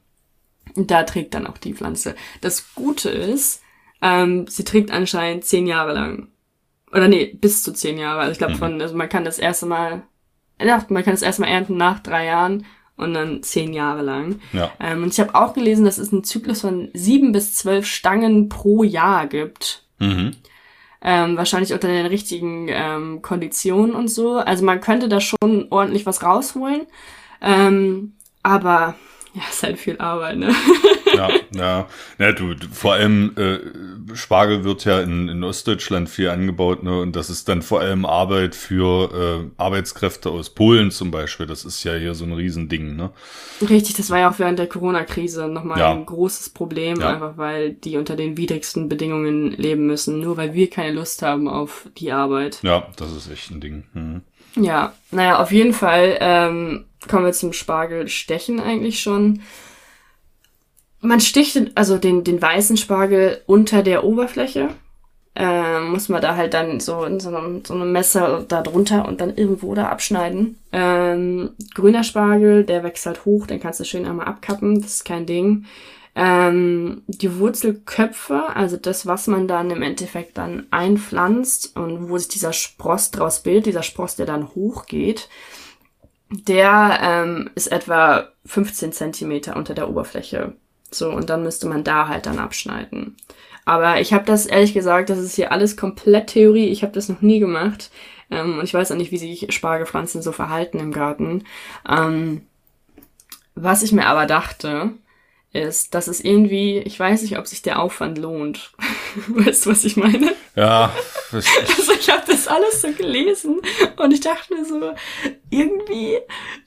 Und da trägt dann auch die Pflanze. Das Gute ist, ähm, sie trägt anscheinend zehn Jahre lang. Oder nee, bis zu zehn Jahre. Also ich glaube mhm. von, also man kann das erste Mal, ja, man kann das erste Mal ernten nach drei Jahren und dann zehn Jahre lang. Ja. Ähm, und ich habe auch gelesen, dass es einen Zyklus von sieben bis zwölf Stangen pro Jahr gibt. Mhm. Ähm, wahrscheinlich unter den richtigen ähm, Konditionen und so. Also man könnte da schon ordentlich was rausholen. Ähm, aber ja, ist halt viel Arbeit, ne? ja, ja. Ja, du, vor allem äh, Spargel wird ja in, in Ostdeutschland viel angebaut, ne? Und das ist dann vor allem Arbeit für äh, Arbeitskräfte aus Polen zum Beispiel. Das ist ja hier so ein Riesending, ne? Richtig, das war ja auch während der Corona-Krise nochmal ja. ein großes Problem, ja. einfach weil die unter den widrigsten Bedingungen leben müssen, nur weil wir keine Lust haben auf die Arbeit. Ja, das ist echt ein Ding. Mhm. Ja, naja, auf jeden Fall ähm, kommen wir zum Spargelstechen eigentlich schon. Man sticht also den, den weißen Spargel unter der Oberfläche. Ähm, muss man da halt dann so in so einem, so einem Messer da drunter und dann irgendwo da abschneiden. Ähm, grüner Spargel, der wächst halt hoch, den kannst du schön einmal abkappen, das ist kein Ding. Ähm, die Wurzelköpfe, also das, was man dann im Endeffekt dann einpflanzt und wo sich dieser Spross draus bildet, dieser Spross, der dann hochgeht, der ähm, ist etwa 15 Zentimeter unter der Oberfläche. So, und dann müsste man da halt dann abschneiden. Aber ich habe das ehrlich gesagt, das ist hier alles komplett Theorie. Ich habe das noch nie gemacht. Ähm, und ich weiß auch nicht, wie sich Spargelpflanzen so verhalten im Garten. Ähm, was ich mir aber dachte, ist, dass es irgendwie, ich weiß nicht, ob sich der Aufwand lohnt. (laughs) weißt du, was ich meine? Ja. (laughs) also ich habe das alles so gelesen und ich dachte mir so, irgendwie,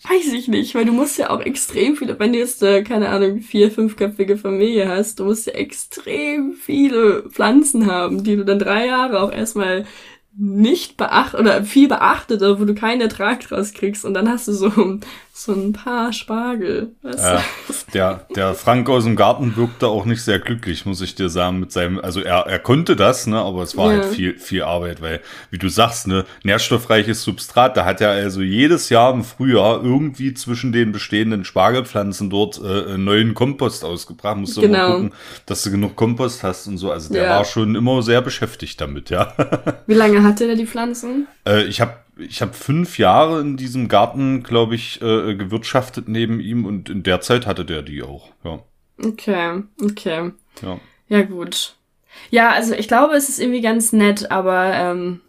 weiß ich nicht, weil du musst ja auch extrem viele, wenn du jetzt, keine Ahnung, vier, fünfköpfige Familie hast, du musst ja extrem viele Pflanzen haben, die du dann drei Jahre auch erstmal nicht beachtet oder viel beachtet, wo du keinen Ertrag draus kriegst und dann hast du so, so ein paar Spargel. Weißt ja, (laughs) der, der Frank aus dem Garten wirkte auch nicht sehr glücklich, muss ich dir sagen, mit seinem, also er, er konnte das, ne, aber es war ja. halt viel, viel Arbeit, weil, wie du sagst, ne, nährstoffreiches Substrat, da hat er also jedes Jahr im Frühjahr irgendwie zwischen den bestehenden Spargelpflanzen dort äh, neuen Kompost ausgebracht. Musst du genau. mal gucken, dass du genug Kompost hast und so. Also der ja. war schon immer sehr beschäftigt damit, ja. (laughs) Wie lange hatte der die Pflanzen? Äh, ich habe ich hab fünf Jahre in diesem Garten, glaube ich, äh, gewirtschaftet neben ihm und in der Zeit hatte der die auch, ja. Okay, okay. Ja. Ja, gut. Ja, also ich glaube, es ist irgendwie ganz nett, aber ähm,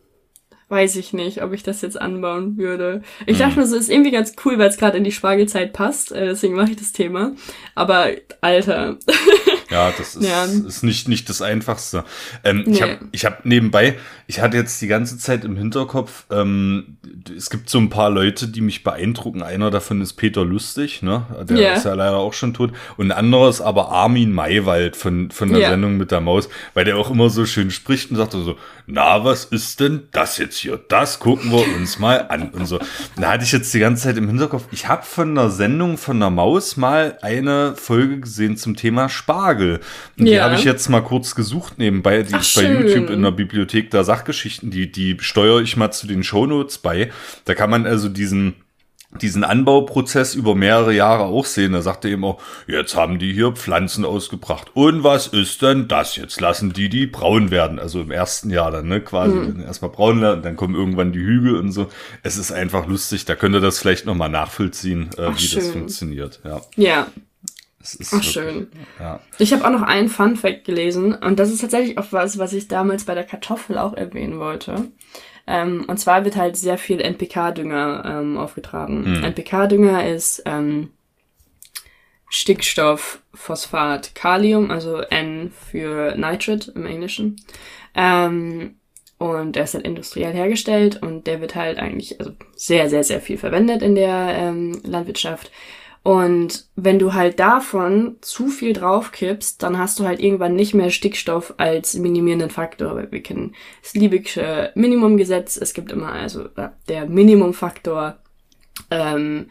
weiß ich nicht, ob ich das jetzt anbauen würde. Ich dachte mir so, ist irgendwie ganz cool, weil es gerade in die Spargelzeit passt, äh, deswegen mache ich das Thema. Aber Alter. (laughs) Ja, das ist, ja. ist nicht, nicht das Einfachste. Ähm, nee. Ich habe ich hab nebenbei, ich hatte jetzt die ganze Zeit im Hinterkopf, ähm, es gibt so ein paar Leute, die mich beeindrucken. Einer davon ist Peter Lustig, ne? Der yeah. ist ja leider auch schon tot. Und ein anderer ist aber Armin Maywald von, von der yeah. Sendung mit der Maus, weil der auch immer so schön spricht und sagt so, na, was ist denn das jetzt hier? Das gucken wir uns mal an und so. Da hatte ich jetzt die ganze Zeit im Hinterkopf, ich habe von der Sendung von der Maus mal eine Folge gesehen zum Thema Spargel. Und ja. die habe ich jetzt mal kurz gesucht nebenbei. Die Ach, ist bei schön. YouTube in der Bibliothek der Sachgeschichten. Die, die steuere ich mal zu den Shownotes bei. Da kann man also diesen diesen Anbauprozess über mehrere Jahre auch sehen. Da sagt er eben auch, jetzt haben die hier Pflanzen ausgebracht. Und was ist denn das? Jetzt lassen die die braun werden. Also im ersten Jahr dann, ne, quasi mhm. erstmal braun werden, dann kommen irgendwann die Hügel und so. Es ist einfach lustig. Da könnt ihr das vielleicht nochmal nachvollziehen, äh, Ach, wie schön. das funktioniert. Ja. Ja. Ach, wirklich, schön. Ja. Ich habe auch noch einen Fun Fact gelesen und das ist tatsächlich auch was, was ich damals bei der Kartoffel auch erwähnen wollte. Ähm, und zwar wird halt sehr viel NPK-Dünger ähm, aufgetragen. Mhm. NPK-Dünger ist ähm, Stickstoff, Phosphat, Kalium, also N für Nitrate im Englischen. Ähm, und der ist halt industriell hergestellt und der wird halt eigentlich also sehr, sehr, sehr viel verwendet in der ähm, Landwirtschaft. Und wenn du halt davon zu viel draufkippst, dann hast du halt irgendwann nicht mehr Stickstoff als minimierenden Faktor. Weil wir kennen das Liebig'sche Minimumgesetz. Es gibt immer, also der Minimumfaktor ähm,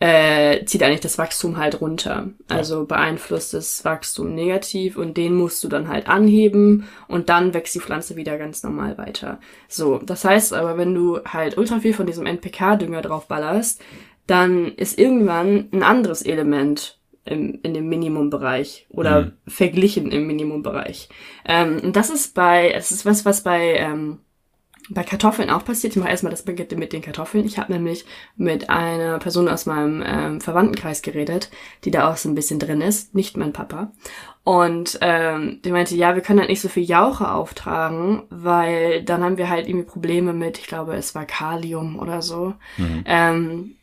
äh, zieht eigentlich das Wachstum halt runter. Also beeinflusst das Wachstum negativ und den musst du dann halt anheben und dann wächst die Pflanze wieder ganz normal weiter. So, das heißt aber, wenn du halt ultra viel von diesem NPK-Dünger drauf ballerst, dann ist irgendwann ein anderes Element im, in dem Minimumbereich oder mhm. verglichen im Minimumbereich. Ähm, und das ist bei, es ist was, was bei, ähm, bei Kartoffeln auch passiert. Ich mache erstmal das Baguette mit den Kartoffeln. Ich habe nämlich mit einer Person aus meinem ähm, Verwandtenkreis geredet, die da auch so ein bisschen drin ist, nicht mein Papa. Und ähm, die meinte, ja, wir können halt nicht so viel Jauche auftragen, weil dann haben wir halt irgendwie Probleme mit, ich glaube, es war Kalium oder so. Mhm. Ähm,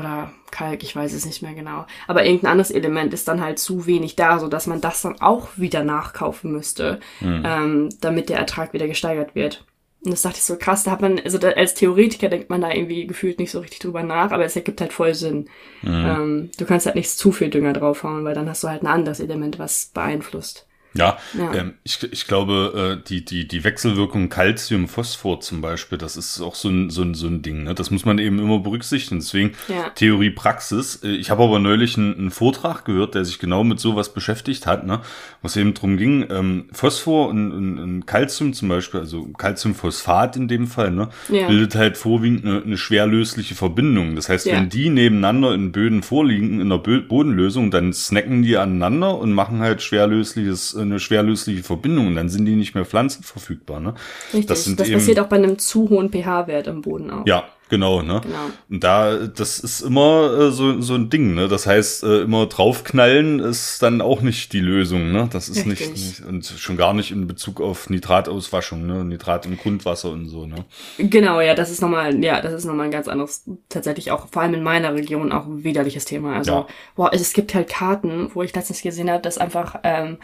oder Kalk, ich weiß es nicht mehr genau. Aber irgendein anderes Element ist dann halt zu wenig da, so dass man das dann auch wieder nachkaufen müsste, mhm. ähm, damit der Ertrag wieder gesteigert wird. Und das dachte ich so krass, da hat man, also da, als Theoretiker denkt man da irgendwie gefühlt nicht so richtig drüber nach, aber es ergibt halt voll Sinn. Mhm. Ähm, du kannst halt nicht zu viel Dünger draufhauen, weil dann hast du halt ein anderes Element, was beeinflusst. Ja, ja. Ähm, ich, ich glaube, äh, die, die, die Wechselwirkung Calcium-Phosphor zum Beispiel, das ist auch so ein, so ein, so ein Ding. Ne? Das muss man eben immer berücksichtigen. Deswegen ja. Theorie, Praxis. Äh, ich habe aber neulich einen, einen, Vortrag gehört, der sich genau mit sowas beschäftigt hat, ne? was eben drum ging. Ähm, Phosphor und, und, und Calcium zum Beispiel, also Calciumphosphat in dem Fall, ne? Ja. bildet halt vorwiegend eine, eine schwerlösliche Verbindung. Das heißt, wenn die nebeneinander in Böden vorliegen, in der Bodenlösung, dann snacken die aneinander und machen halt schwerlösliches eine schwerlösliche Verbindung und dann sind die nicht mehr pflanzenverfügbar. Ne? Richtig, das, das eben, passiert auch bei einem zu hohen pH-Wert im Boden auch. Ja, genau. Ne? genau. Und da, das ist immer äh, so, so ein Ding. Ne? Das heißt, äh, immer draufknallen ist dann auch nicht die Lösung. Ne? Das ist nicht, nicht, und schon gar nicht in Bezug auf Nitratauswaschung, ne? Nitrat im Grundwasser und so. Ne? Genau, ja, das ist nochmal, ja, das ist nochmal ein ganz anderes, tatsächlich auch, vor allem in meiner Region auch ein widerliches Thema. Also, ja. boah, es gibt halt Karten, wo ich letztens gesehen habe, dass einfach ähm,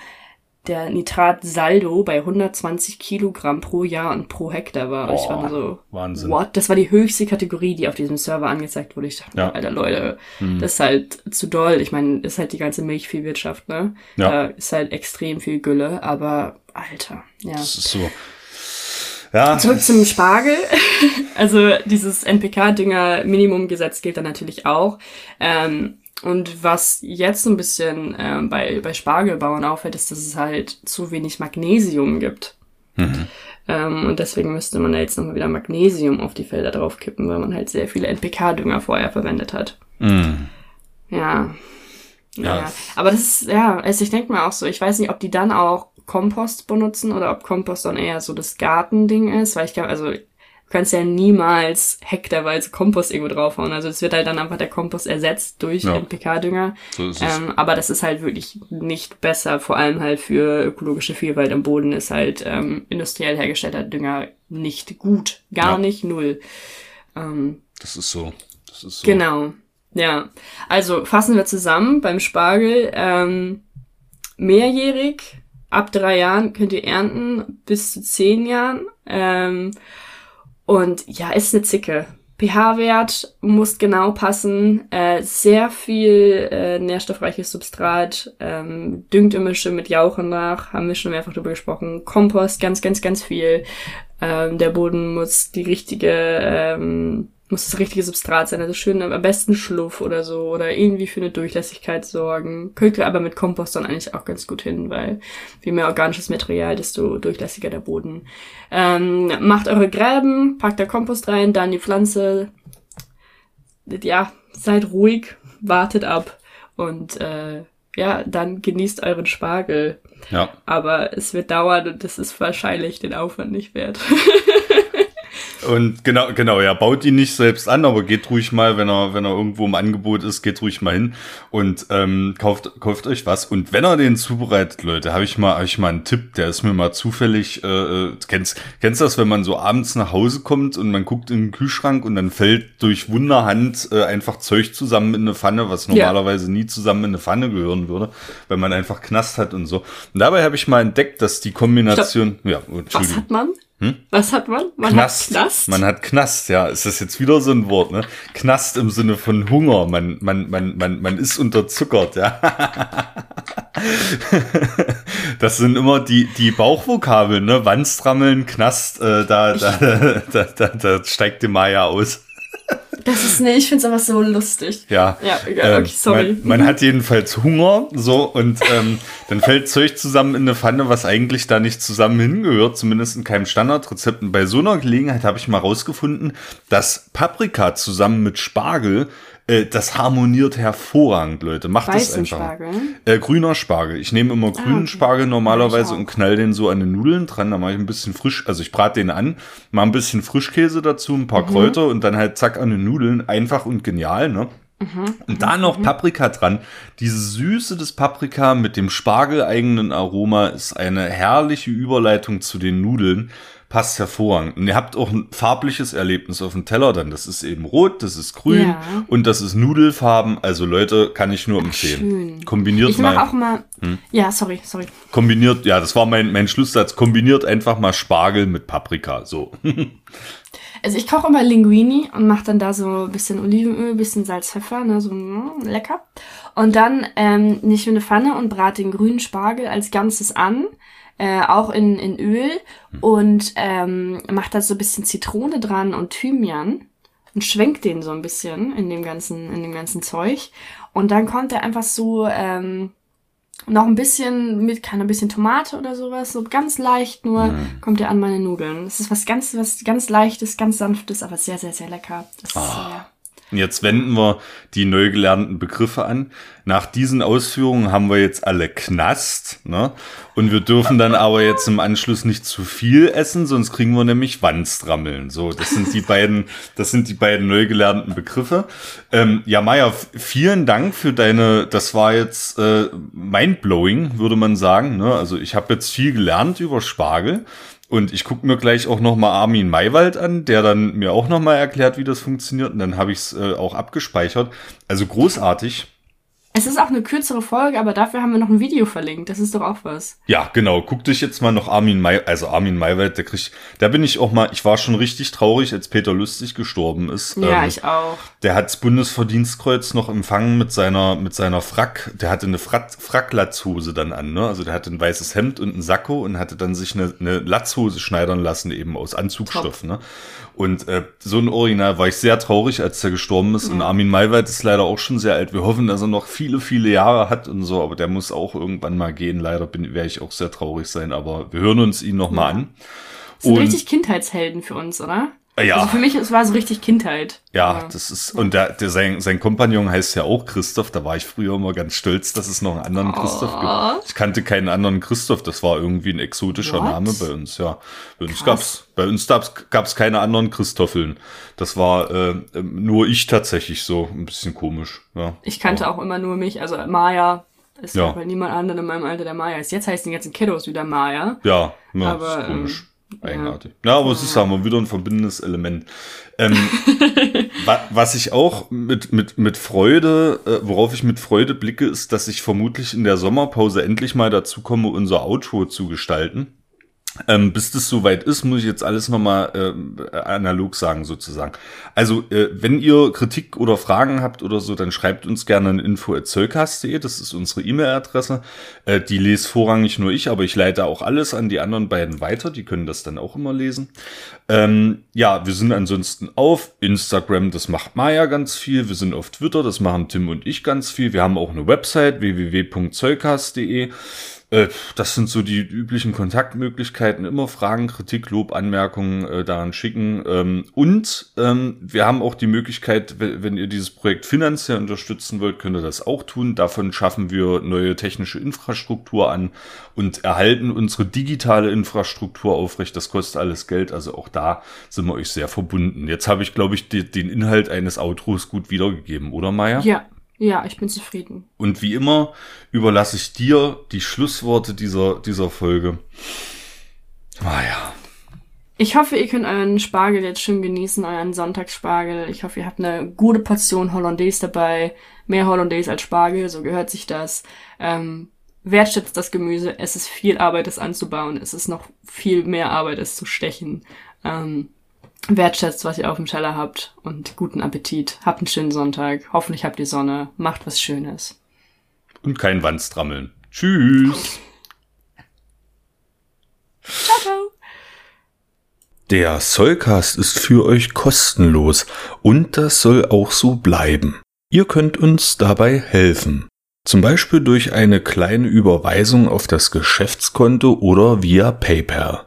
der Nitratsaldo bei 120 Kilogramm pro Jahr und pro Hektar war. Boah, ich war so, Wahnsinn. what? Das war die höchste Kategorie, die auf diesem Server angezeigt wurde. Ich dachte, ja. alter Leute, hm. das ist halt zu doll. Ich meine, ist halt die ganze Milchviehwirtschaft, ne? Ja. Da ist halt extrem viel Gülle, aber alter, ja. Das ist so. Ja. Zurück zum Spargel. (laughs) also dieses NPK-Dünger-Minimumgesetz gilt dann natürlich auch. Ähm, und was jetzt so ein bisschen ähm, bei, bei Spargelbauern auffällt, ist, dass es halt zu wenig Magnesium gibt. Mhm. Ähm, und deswegen müsste man jetzt nochmal wieder Magnesium auf die Felder draufkippen, weil man halt sehr viele NPK-Dünger vorher verwendet hat. Mhm. Ja. Ja. ja. Aber das ist, ja, also ich denke mal auch so, ich weiß nicht, ob die dann auch Kompost benutzen oder ob Kompost dann eher so das Gartending ist, weil ich glaube, also du kannst ja niemals hektarweise Kompost irgendwo draufhauen. Also es wird halt dann einfach der Kompost ersetzt durch ja. NPK-Dünger. So ähm, aber das ist halt wirklich nicht besser. Vor allem halt für ökologische Vielfalt am Boden ist halt ähm, industriell hergestellter Dünger nicht gut. Gar ja. nicht, null. Ähm, das ist so. Das ist so. Genau. Ja. Also fassen wir zusammen beim Spargel. Ähm, mehrjährig, ab drei Jahren könnt ihr ernten, bis zu zehn Jahren. Ähm, und ja, ist eine Zicke. pH-Wert muss genau passen, äh, sehr viel äh, nährstoffreiches Substrat, ähm, Düngtemische mit Jauchen nach, haben wir schon mehrfach drüber gesprochen, Kompost, ganz, ganz, ganz viel. Ähm, der Boden muss die richtige ähm, muss das richtige Substrat sein, also schön am besten Schluff oder so oder irgendwie für eine Durchlässigkeit sorgen. Könnte aber mit Kompost dann eigentlich auch ganz gut hin, weil je mehr organisches Material, desto durchlässiger der Boden. Ähm, macht eure Gräben, packt da Kompost rein, dann die Pflanze ja, seid ruhig, wartet ab und äh, ja, dann genießt euren Spargel. Ja. Aber es wird dauern und das ist wahrscheinlich den Aufwand nicht wert. (laughs) Und genau, genau, ja, baut ihn nicht selbst an, aber geht ruhig mal, wenn er, wenn er irgendwo im Angebot ist, geht ruhig mal hin und ähm, kauft, kauft euch was. Und wenn er den zubereitet, Leute, habe ich mal, habe ich mal einen Tipp, der ist mir mal zufällig, äh, äh kennst, kennst das, wenn man so abends nach Hause kommt und man guckt in den Kühlschrank und dann fällt durch Wunderhand äh, einfach Zeug zusammen in eine Pfanne, was normalerweise ja. nie zusammen in eine Pfanne gehören würde, weil man einfach Knast hat und so. Und dabei habe ich mal entdeckt, dass die Kombination, Stopp. ja, Entschuldigung. Was hat man? Hm? Was hat man? Man Knast. hat Knast. Man hat Knast, ja. Ist das jetzt wieder so ein Wort, ne? Knast im Sinne von Hunger. Man, man, man, man, man ist unterzuckert, ja. (laughs) das sind immer die, die Bauchvokabeln, ne? Wandstrammeln, Knast, äh, da, da, da, da, da steigt die Maya aus. Das ist, nee, ich finde es aber so lustig. Ja. Ja, okay, ähm, sorry. Man, man, hat jedenfalls Hunger, so, und ähm, dann fällt Zeug zusammen in eine Pfanne, was eigentlich da nicht zusammen hingehört, zumindest in keinem Standardrezept. Und bei so einer Gelegenheit habe ich mal rausgefunden, dass Paprika zusammen mit Spargel äh, das harmoniert hervorragend, Leute. Macht Weißen das einfach. Spargel? Äh, grüner Spargel. Ich nehme immer ah, grünen ah, okay. Spargel normalerweise und knall den so an den Nudeln dran. Da mache ich ein bisschen frisch, also ich brate den an, mache ein bisschen Frischkäse dazu, ein paar mhm. Kräuter und dann halt zack an den Nudeln. Einfach und genial, ne? Mhm. Und da noch mhm. Paprika dran. Diese Süße des Paprika mit dem spargeleigenen Aroma ist eine herrliche Überleitung zu den Nudeln passt hervorragend. Und ihr habt auch ein farbliches Erlebnis auf dem Teller dann. Das ist eben rot, das ist grün ja. und das ist Nudelfarben. Also Leute, kann ich nur empfehlen. Ach, Kombiniert ich mal. auch mal. Hm? Ja, sorry, sorry. Kombiniert, ja, das war mein, mein Schlusssatz. Kombiniert einfach mal Spargel mit Paprika. So. (laughs) Also ich koche immer Linguini und mache dann da so ein bisschen Olivenöl, ein bisschen Salz, Pfeffer, ne, so mm, lecker. Und dann ähm, nehme ich mir eine Pfanne und brate den grünen Spargel als Ganzes an äh, auch in, in Öl und ähm, macht da so ein bisschen Zitrone dran und Thymian und schwenkt den so ein bisschen in dem ganzen, in dem ganzen Zeug. Und dann kommt er einfach so ähm, noch ein bisschen mit, keine ein bisschen Tomate oder sowas, so ganz leicht nur mm. kommt er an meine Nudeln. Das ist was ganz, was ganz leichtes, ganz sanftes, aber sehr, sehr, sehr lecker. Das oh. ist, ja. Jetzt wenden wir die neu gelernten Begriffe an. Nach diesen Ausführungen haben wir jetzt alle Knast, ne? Und wir dürfen dann aber jetzt im Anschluss nicht zu viel essen, sonst kriegen wir nämlich Wandstrammeln. So, das sind die beiden, das sind die beiden neu gelernten Begriffe. Ähm, ja, Maya, vielen Dank für deine, das war jetzt äh, mindblowing, würde man sagen. Ne? Also ich habe jetzt viel gelernt über Spargel. Und ich gucke mir gleich auch noch mal Armin Maywald an, der dann mir auch noch mal erklärt, wie das funktioniert. Und dann habe ich es äh, auch abgespeichert. Also großartig. Es ist auch eine kürzere Folge, aber dafür haben wir noch ein Video verlinkt. Das ist doch auch was. Ja, genau. Guck dich jetzt mal noch Armin May, also Armin Maywald, der kriegt, da bin ich auch mal, ich war schon richtig traurig, als Peter Lustig gestorben ist. Ja, ähm, ich auch. Der hat das Bundesverdienstkreuz noch empfangen mit seiner, mit seiner Frack, der hatte eine Frack, Fracklatzhose dann an, ne? Also der hatte ein weißes Hemd und ein Sakko und hatte dann sich eine, eine Latzhose schneidern lassen, eben aus Anzugstoff, Top. ne? Und äh, so ein Original war ich sehr traurig, als er gestorben ist. Mhm. Und Armin Maywald ist leider auch schon sehr alt. Wir hoffen, dass er noch viele, viele Jahre hat und so, aber der muss auch irgendwann mal gehen. Leider bin werde ich auch sehr traurig sein, aber wir hören uns ihn noch mal an. Das sind richtig Kindheitshelden für uns, oder? Ja. Also für mich, es war so richtig Kindheit. Ja, ja. das ist, und der, der, sein, sein Kompagnon heißt ja auch Christoph. Da war ich früher immer ganz stolz, dass es noch einen anderen oh. Christoph gibt. Ich kannte keinen anderen Christoph. Das war irgendwie ein exotischer What? Name bei uns, ja. Bei uns Krass. gab's, bei uns gab's, gab's keine anderen Christoffeln. Das war äh, nur ich tatsächlich so ein bisschen komisch, ja. Ich kannte Aber. auch immer nur mich, also Maya. Es ja. gab niemand anderen in meinem Alter, der Maya ist. Jetzt heißen die ganzen Kiddos wieder Maya. Ja, ja aber, ist komisch. Ähm, Eigenartig. Ja, ja aber es ist haben wir wieder ein verbindendes Element. Ähm, (laughs) wa was ich auch mit, mit, mit Freude, äh, worauf ich mit Freude blicke, ist, dass ich vermutlich in der Sommerpause endlich mal dazu komme, unser Outro zu gestalten. Ähm, bis das soweit ist, muss ich jetzt alles nochmal äh, analog sagen sozusagen. Also äh, wenn ihr Kritik oder Fragen habt oder so, dann schreibt uns gerne an info.zollcast.de, das ist unsere E-Mail-Adresse. Äh, die lese vorrangig nur ich, aber ich leite auch alles an die anderen beiden weiter, die können das dann auch immer lesen. Ähm, ja, wir sind ansonsten auf Instagram, das macht Maya ganz viel. Wir sind auf Twitter, das machen Tim und ich ganz viel. Wir haben auch eine Website www.zollcast.de. Äh, das sind so die üblichen Kontaktmöglichkeiten. Immer Fragen, Kritik, Lob, Anmerkungen äh, daran schicken. Ähm, und ähm, wir haben auch die Möglichkeit, wenn ihr dieses Projekt finanziell unterstützen wollt, könnt ihr das auch tun. Davon schaffen wir neue technische Infrastruktur an und erhalten unsere digitale Infrastruktur aufrecht. Das kostet alles Geld. Also auch da sind wir euch sehr verbunden. Jetzt habe ich, glaube ich, die, den Inhalt eines Outros gut wiedergegeben, oder Maya? Ja, ja, ich bin zufrieden. Und wie immer überlasse ich dir die Schlussworte dieser, dieser Folge. Ah ja. Ich hoffe, ihr könnt euren Spargel jetzt schön genießen, euren Sonntagsspargel. Ich hoffe, ihr habt eine gute Portion Hollandaise dabei. Mehr Hollandaise als Spargel, so gehört sich das. Ähm, wertschätzt das Gemüse. Es ist viel Arbeit, es anzubauen. Es ist noch viel mehr Arbeit, es zu stechen. Ähm, wertschätzt, was ihr auf dem Teller habt und guten Appetit. Habt einen schönen Sonntag. Hoffentlich habt ihr Sonne. Macht was Schönes. Und kein Wandstrammeln. Tschüss. ciao, ciao. Der Sollcast ist für euch kostenlos und das soll auch so bleiben. Ihr könnt uns dabei helfen. Zum Beispiel durch eine kleine Überweisung auf das Geschäftskonto oder via PayPal.